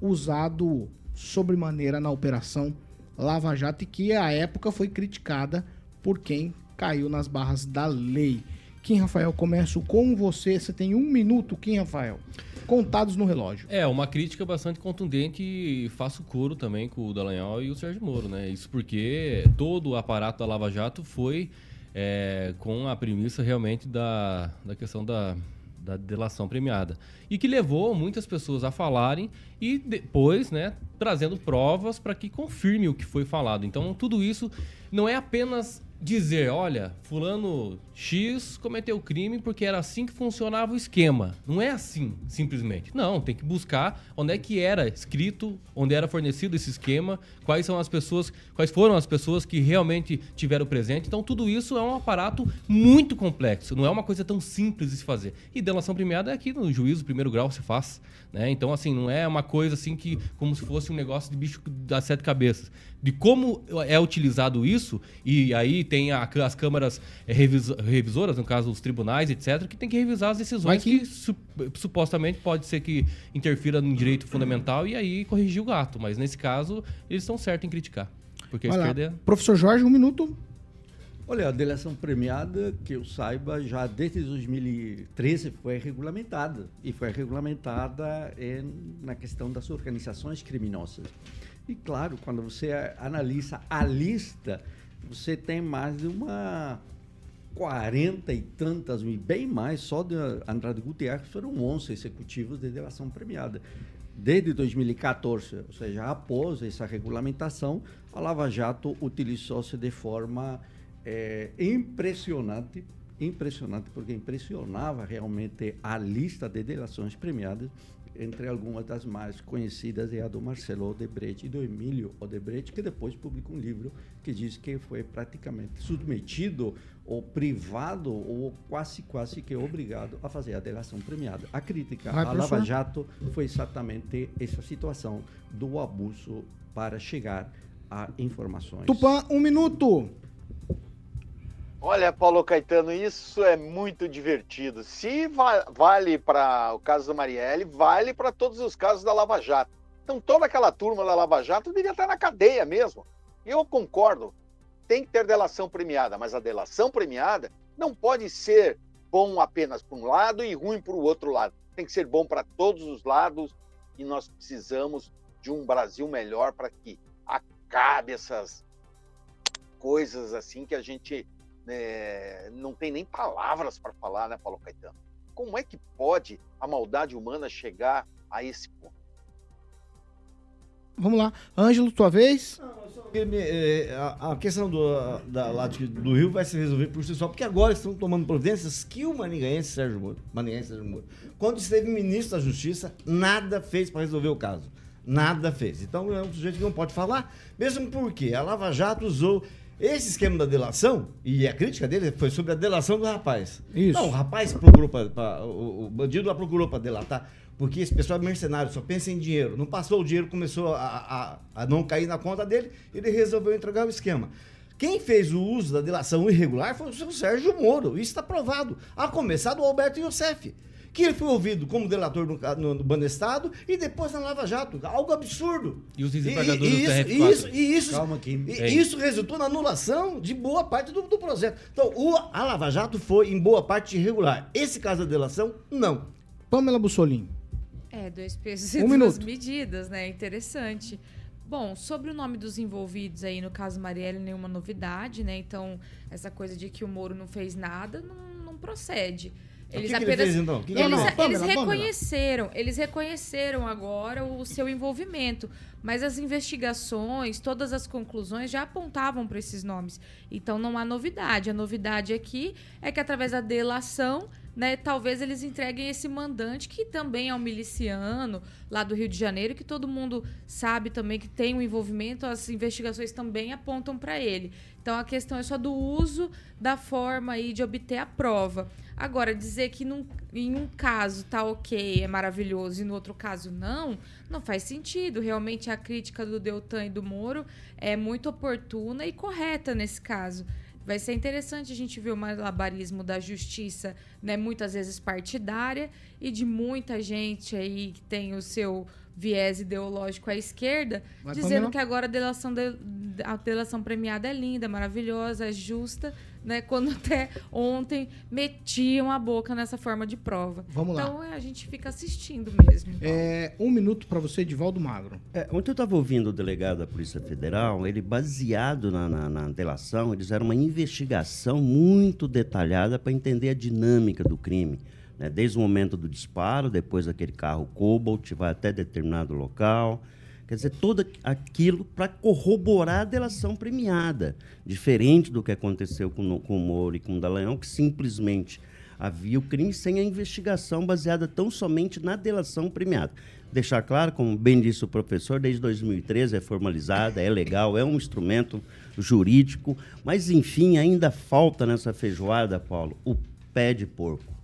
usado sobremaneira na operação Lava Jato e que à época foi criticada por quem caiu nas barras da lei. Kim Rafael, começo com você. Você tem um minuto, Kim Rafael contados no relógio. É, uma crítica bastante contundente e faço coro também com o Dallagnol e o Sérgio Moro, né? Isso porque todo o aparato da Lava Jato foi é, com a premissa realmente da, da questão da, da delação premiada. E que levou muitas pessoas a falarem e depois, né, trazendo provas para que confirme o que foi falado. Então, tudo isso não é apenas dizer, olha, fulano X cometeu crime porque era assim que funcionava o esquema. Não é assim, simplesmente. Não, tem que buscar onde é que era escrito, onde era fornecido esse esquema, quais são as pessoas, quais foram as pessoas que realmente tiveram presente. Então tudo isso é um aparato muito complexo, não é uma coisa tão simples de se fazer. E delação premiada é aqui no juízo primeiro grau se faz, né? Então assim, não é uma coisa assim que como se fosse um negócio de bicho das sete cabeças. De como é utilizado isso e aí tem a, as câmaras é, revisoras, no caso os tribunais, etc., que tem que revisar as decisões que, que su supostamente pode ser que interfira no direito fundamental e aí corrigir o gato. Mas nesse caso, eles estão certos em criticar. Porque a esquerda é... Professor Jorge, um minuto. Olha, a delação premiada, que eu saiba, já desde 2013 foi regulamentada. E foi regulamentada em, na questão das organizações criminosas. E claro, quando você analisa a lista você tem mais de uma quarenta e tantas, bem mais, só de Andrade Gutierrez foram 11 executivos de delação premiada. Desde 2014, ou seja, após essa regulamentação, a Lava Jato utilizou-se de forma é, impressionante, impressionante, porque impressionava realmente a lista de delações premiadas entre algumas das mais conhecidas é a do Marcelo Odebrecht e do Emílio Odebrecht, que depois publica um livro que diz que foi praticamente submetido ou privado ou quase quase que obrigado a fazer a delação premiada. A crítica à Lava Jato foi exatamente essa situação do abuso para chegar a informações. Tupã, um minuto. Olha, Paulo Caetano, isso é muito divertido. Se va vale para o caso da Marielle, vale para todos os casos da Lava Jato. Então, toda aquela turma da Lava Jato devia estar na cadeia mesmo. Eu concordo, tem que ter delação premiada, mas a delação premiada não pode ser bom apenas para um lado e ruim para o outro lado. Tem que ser bom para todos os lados e nós precisamos de um Brasil melhor para que acabe essas coisas assim que a gente né, não tem nem palavras para falar, né, Paulo Caetano? Como é que pode a maldade humana chegar a esse ponto? Vamos lá. Ângelo, tua vez? É, a, questão do, da, lá do Rio vai se resolver por si só, porque agora estão tomando providências que o Maningaense Sérgio Moro, Maningaense Sérgio Moro, quando esteve ministro da Justiça, nada fez para resolver o caso. Nada fez. Então é um sujeito que não pode falar, mesmo porque a Lava Jato usou esse esquema da delação, e a crítica dele foi sobre a delação do rapaz. Isso. Não, o rapaz procurou para. O, o bandido lá procurou para delatar. Porque esse pessoal é mercenário, só pensa em dinheiro. Não passou o dinheiro, começou a, a, a não cair na conta dele, ele resolveu entregar o esquema. Quem fez o uso da delação irregular foi o seu Sérgio Moro. Isso está provado. A começar do Alberto Youssef que ele foi ouvido como delator no, no, no Banestado e depois na Lava Jato. Algo absurdo. E os desembargadores e, e, do TRF4? Isso, e isso, Calma aqui. E, isso resultou na anulação de boa parte do, do processo. Então, o, a Lava Jato foi, em boa parte, irregular. Esse caso da delação, não. Pamela Bussolini. É, dois pesos e um duas minuto. medidas, né? Interessante. Bom, sobre o nome dos envolvidos aí, no caso Marielle, nenhuma novidade, né? Então, essa coisa de que o Moro não fez nada não, não procede. Eles que apenas. Que ele fez, então? Que eles, que eles reconheceram, eles reconheceram agora o seu envolvimento. Mas as investigações, todas as conclusões já apontavam para esses nomes. Então não há novidade. A novidade aqui é que através da delação né, talvez eles entreguem esse mandante, que também é um miliciano lá do Rio de Janeiro, que todo mundo sabe também que tem um envolvimento, as investigações também apontam para ele. Então a questão é só do uso da forma aí de obter a prova. Agora, dizer que num, em um caso tá ok, é maravilhoso, e no outro caso não, não faz sentido. Realmente a crítica do Deltan e do Moro é muito oportuna e correta nesse caso. Vai ser interessante a gente ver o malabarismo da justiça, né, muitas vezes partidária, e de muita gente aí que tem o seu viés ideológico à esquerda, Vai dizendo que agora a delação, de, a delação premiada é linda, maravilhosa, é justa, né? Quando até ontem metiam a boca nessa forma de prova. Vamos lá. Então a gente fica assistindo mesmo. É, um minuto para você, Edivaldo Magro. É, ontem eu estava ouvindo o delegado da Polícia Federal, ele baseado na, na, na delação, eles fizeram uma investigação muito detalhada para entender a dinâmica do crime. Né? Desde o momento do disparo, depois daquele carro Cobalt, vai até determinado local Quer dizer, todo aquilo para corroborar a delação premiada. Diferente do que aconteceu com, com o Moro e com o Dallagnol, que simplesmente havia o crime sem a investigação baseada tão somente na delação premiada. Deixar claro, como bem disse o professor, desde 2013 é formalizada, é legal, é um instrumento jurídico, mas enfim, ainda falta nessa feijoada, Paulo, o pé de porco.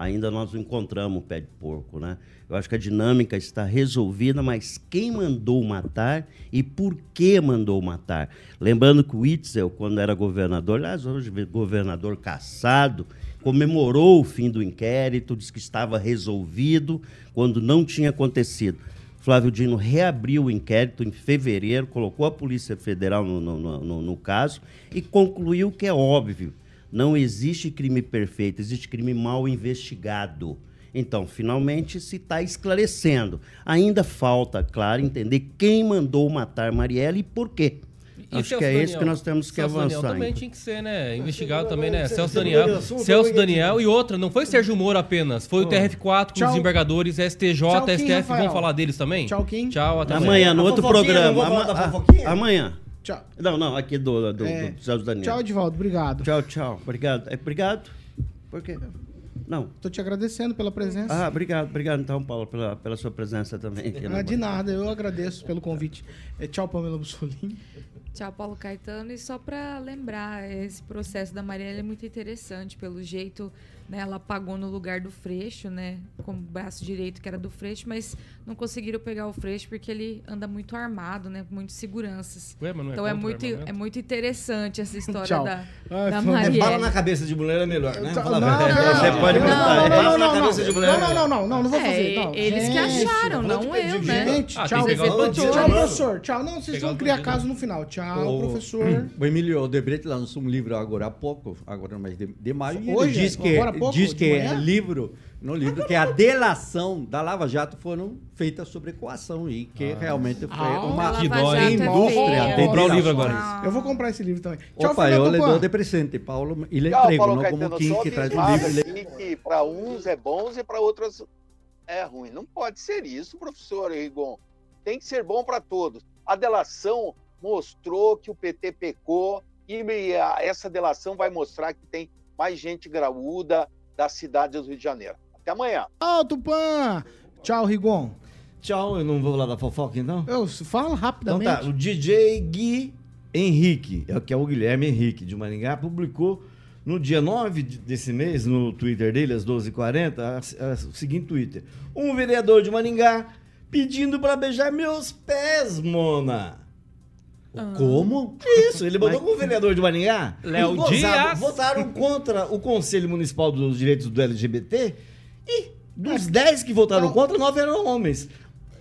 Ainda nós não encontramos o pé de porco, né? Eu acho que a dinâmica está resolvida, mas quem mandou matar e por que mandou matar? Lembrando que o Itzel, quando era governador, aliás, hoje governador caçado, comemorou o fim do inquérito, disse que estava resolvido quando não tinha acontecido. Flávio Dino reabriu o inquérito em fevereiro, colocou a Polícia Federal no, no, no, no caso e concluiu que é óbvio: não existe crime perfeito, existe crime mal investigado. Então, finalmente se está esclarecendo. Ainda falta, claro, entender quem mandou matar Marielle e por quê. E Acho que é Daniel, isso que nós temos que Celso avançar. Daniel também tinha que ser, né? Investigado também, né? Celso Daniel, Celso Daniel e outra. Não foi Sérgio Moro apenas. Foi o TRF4 com os desembargadores, STJ, Tchau, STF. Kim, Vamos falar deles também? Tchau, Kim. Tchau, até amanhã. no outro programa. Amanhã. Tchau. Não, não, aqui do, do, é. do Celso Daniel. Tchau, Edvaldo. Obrigado. Tchau, tchau. Obrigado. É, obrigado. Por quê? Não. Estou te agradecendo pela presença. Ah, obrigado, obrigado então, Paulo, pela, pela sua presença também. Ah, de nada, eu agradeço pelo convite. É, tchau, Pamela Bussolini. Tchau, Paulo Caetano. E só para lembrar, esse processo da Marielle é muito interessante, pelo jeito né, ela pagou no lugar do Freixo, né? Com o braço direito que era do Freixo, mas não conseguiram pegar o Freixo porque ele anda muito armado, né? Com muitas seguranças. Ué, é então é muito, é muito interessante essa história da, Ai, da Marielle. Bala na cabeça de mulher é melhor, né? Não, não, não, Você pode botar. Bala na cabeça de mulher. Não, não, não, não, não vou fazer. É, eles que acharam, não eu, né? Gente, tchau. Tchau, professor. Tchau, não, vocês vão criar caso no final. Tchau. Professor. O Emílio Odebrecht lançou um livro agora há pouco, agora mês de, maio, e Hoje? ele diz que, Agora há pouco, diz que é livro, no livro, que a delação da Lava Jato foram feitas sobre coação e que realmente foi Ah, uma Que dó, hein? indústria de comprar o livro agora. Eu vou comprar esse livro também. Tchau, Opa, eu lhe dou de presente, Paulo, e lhe Tchau, entrego, Paulo não Caetano. como quem que traz o livro. aqui que para uns é bom e para outros é ruim. Não pode ser isso, professor Rigon. Tem que ser bom para todos. A delação mostrou que o PT pecou e essa delação vai mostrar que tem mais gente graúda da cidade do Rio de Janeiro. Até amanhã. Tchau, Tupã. Tchau, Rigon. Tchau, eu não vou lá da fofoca então? Eu, fala Então rapidamente. tá, o DJ Gui Henrique, é o que é o Guilherme Henrique de Maringá, publicou no dia 9 de- desse mês, no Twitter dele, às 12h40, a- a- o seguinte Twitter. Um vereador de Maringá pedindo pra beijar meus pés, Mona. Como? Isso, ele botou como vereador de Maringá. Léo Os Dias. Votaram contra o Conselho Municipal dos Direitos do LGBT e dos 10 que votaram contra, 9 eram homens.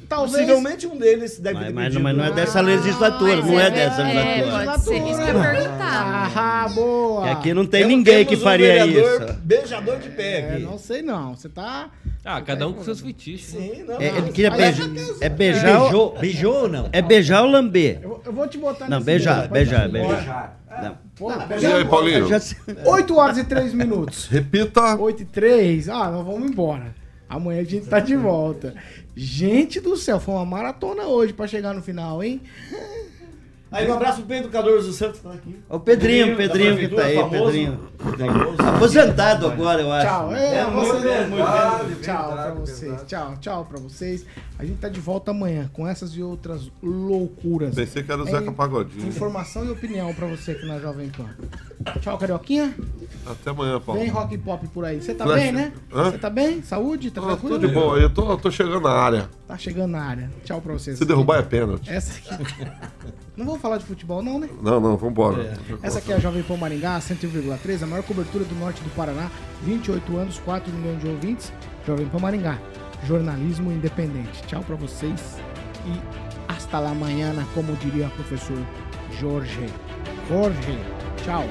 Talvez- Possivelmente um deles deve Mas, ter mas- pedido. mas não é dessa legislatura, mas não é é- dessa é, legislatura. pode ser. Isso que eu ia perguntar. Ah, boa. E aqui não tem Temos- ninguém que um faria vereador isso. Beijador de pé É, aqui. não sei não. Você tá... Ah, cada um com seus feitiços. né? Sim, não. É, ele queria Aliás, beijar. É beijar. ou- Beijou, beijou ou não? É beijar ou lamber? Eu, eu vou te botar Não, nesse beijar, beijar, beijar. Não. Pô, E aí, Paulinho? Já sei. 8 horas e 3 minutos. Repita. 8 e 3. Ah, nós vamos embora. Amanhã a gente tá de volta. Gente do céu, foi uma maratona hoje pra chegar no final, hein? Aí um abraço pro Pedro Cardoso dos Santos, que tá aqui. O Pedrinho, Pedrinho que tá aí, famoso. Pedrinho. Famoso. Aposentado agora, eu acho. Tchau. É, É, você- muito bem, muito bem. Tchau pra vocês. Tchau, tchau pra vocês. A gente tá de volta amanhã com essas e outras loucuras. Pensei que era o É Zeca Pagodinho. Informação e opinião pra você aqui na Jovem Pan. Tchau, Carioquinha. Até amanhã, Paulo. Vem rock e pop por aí. Você tá Flash. bem, né? Você tá bem? Saúde? Tá Ah, tranquilo? tô de boa, eu tô, eu tô chegando na área. Tá chegando na área. Tchau pra vocês. Se derrubar é pênalti. Essa aqui. Não vamos falar de futebol, não, né? Não, não, vambora. Essa aqui é a Jovem Pan Maringá, 101,3, a maior cobertura do norte do Paraná, 28 anos, 4 milhões de ouvintes. Jovem Pan Maringá, jornalismo independente. Tchau pra vocês e hasta la manhã, como diria o professor Jorge. Jorge, tchau.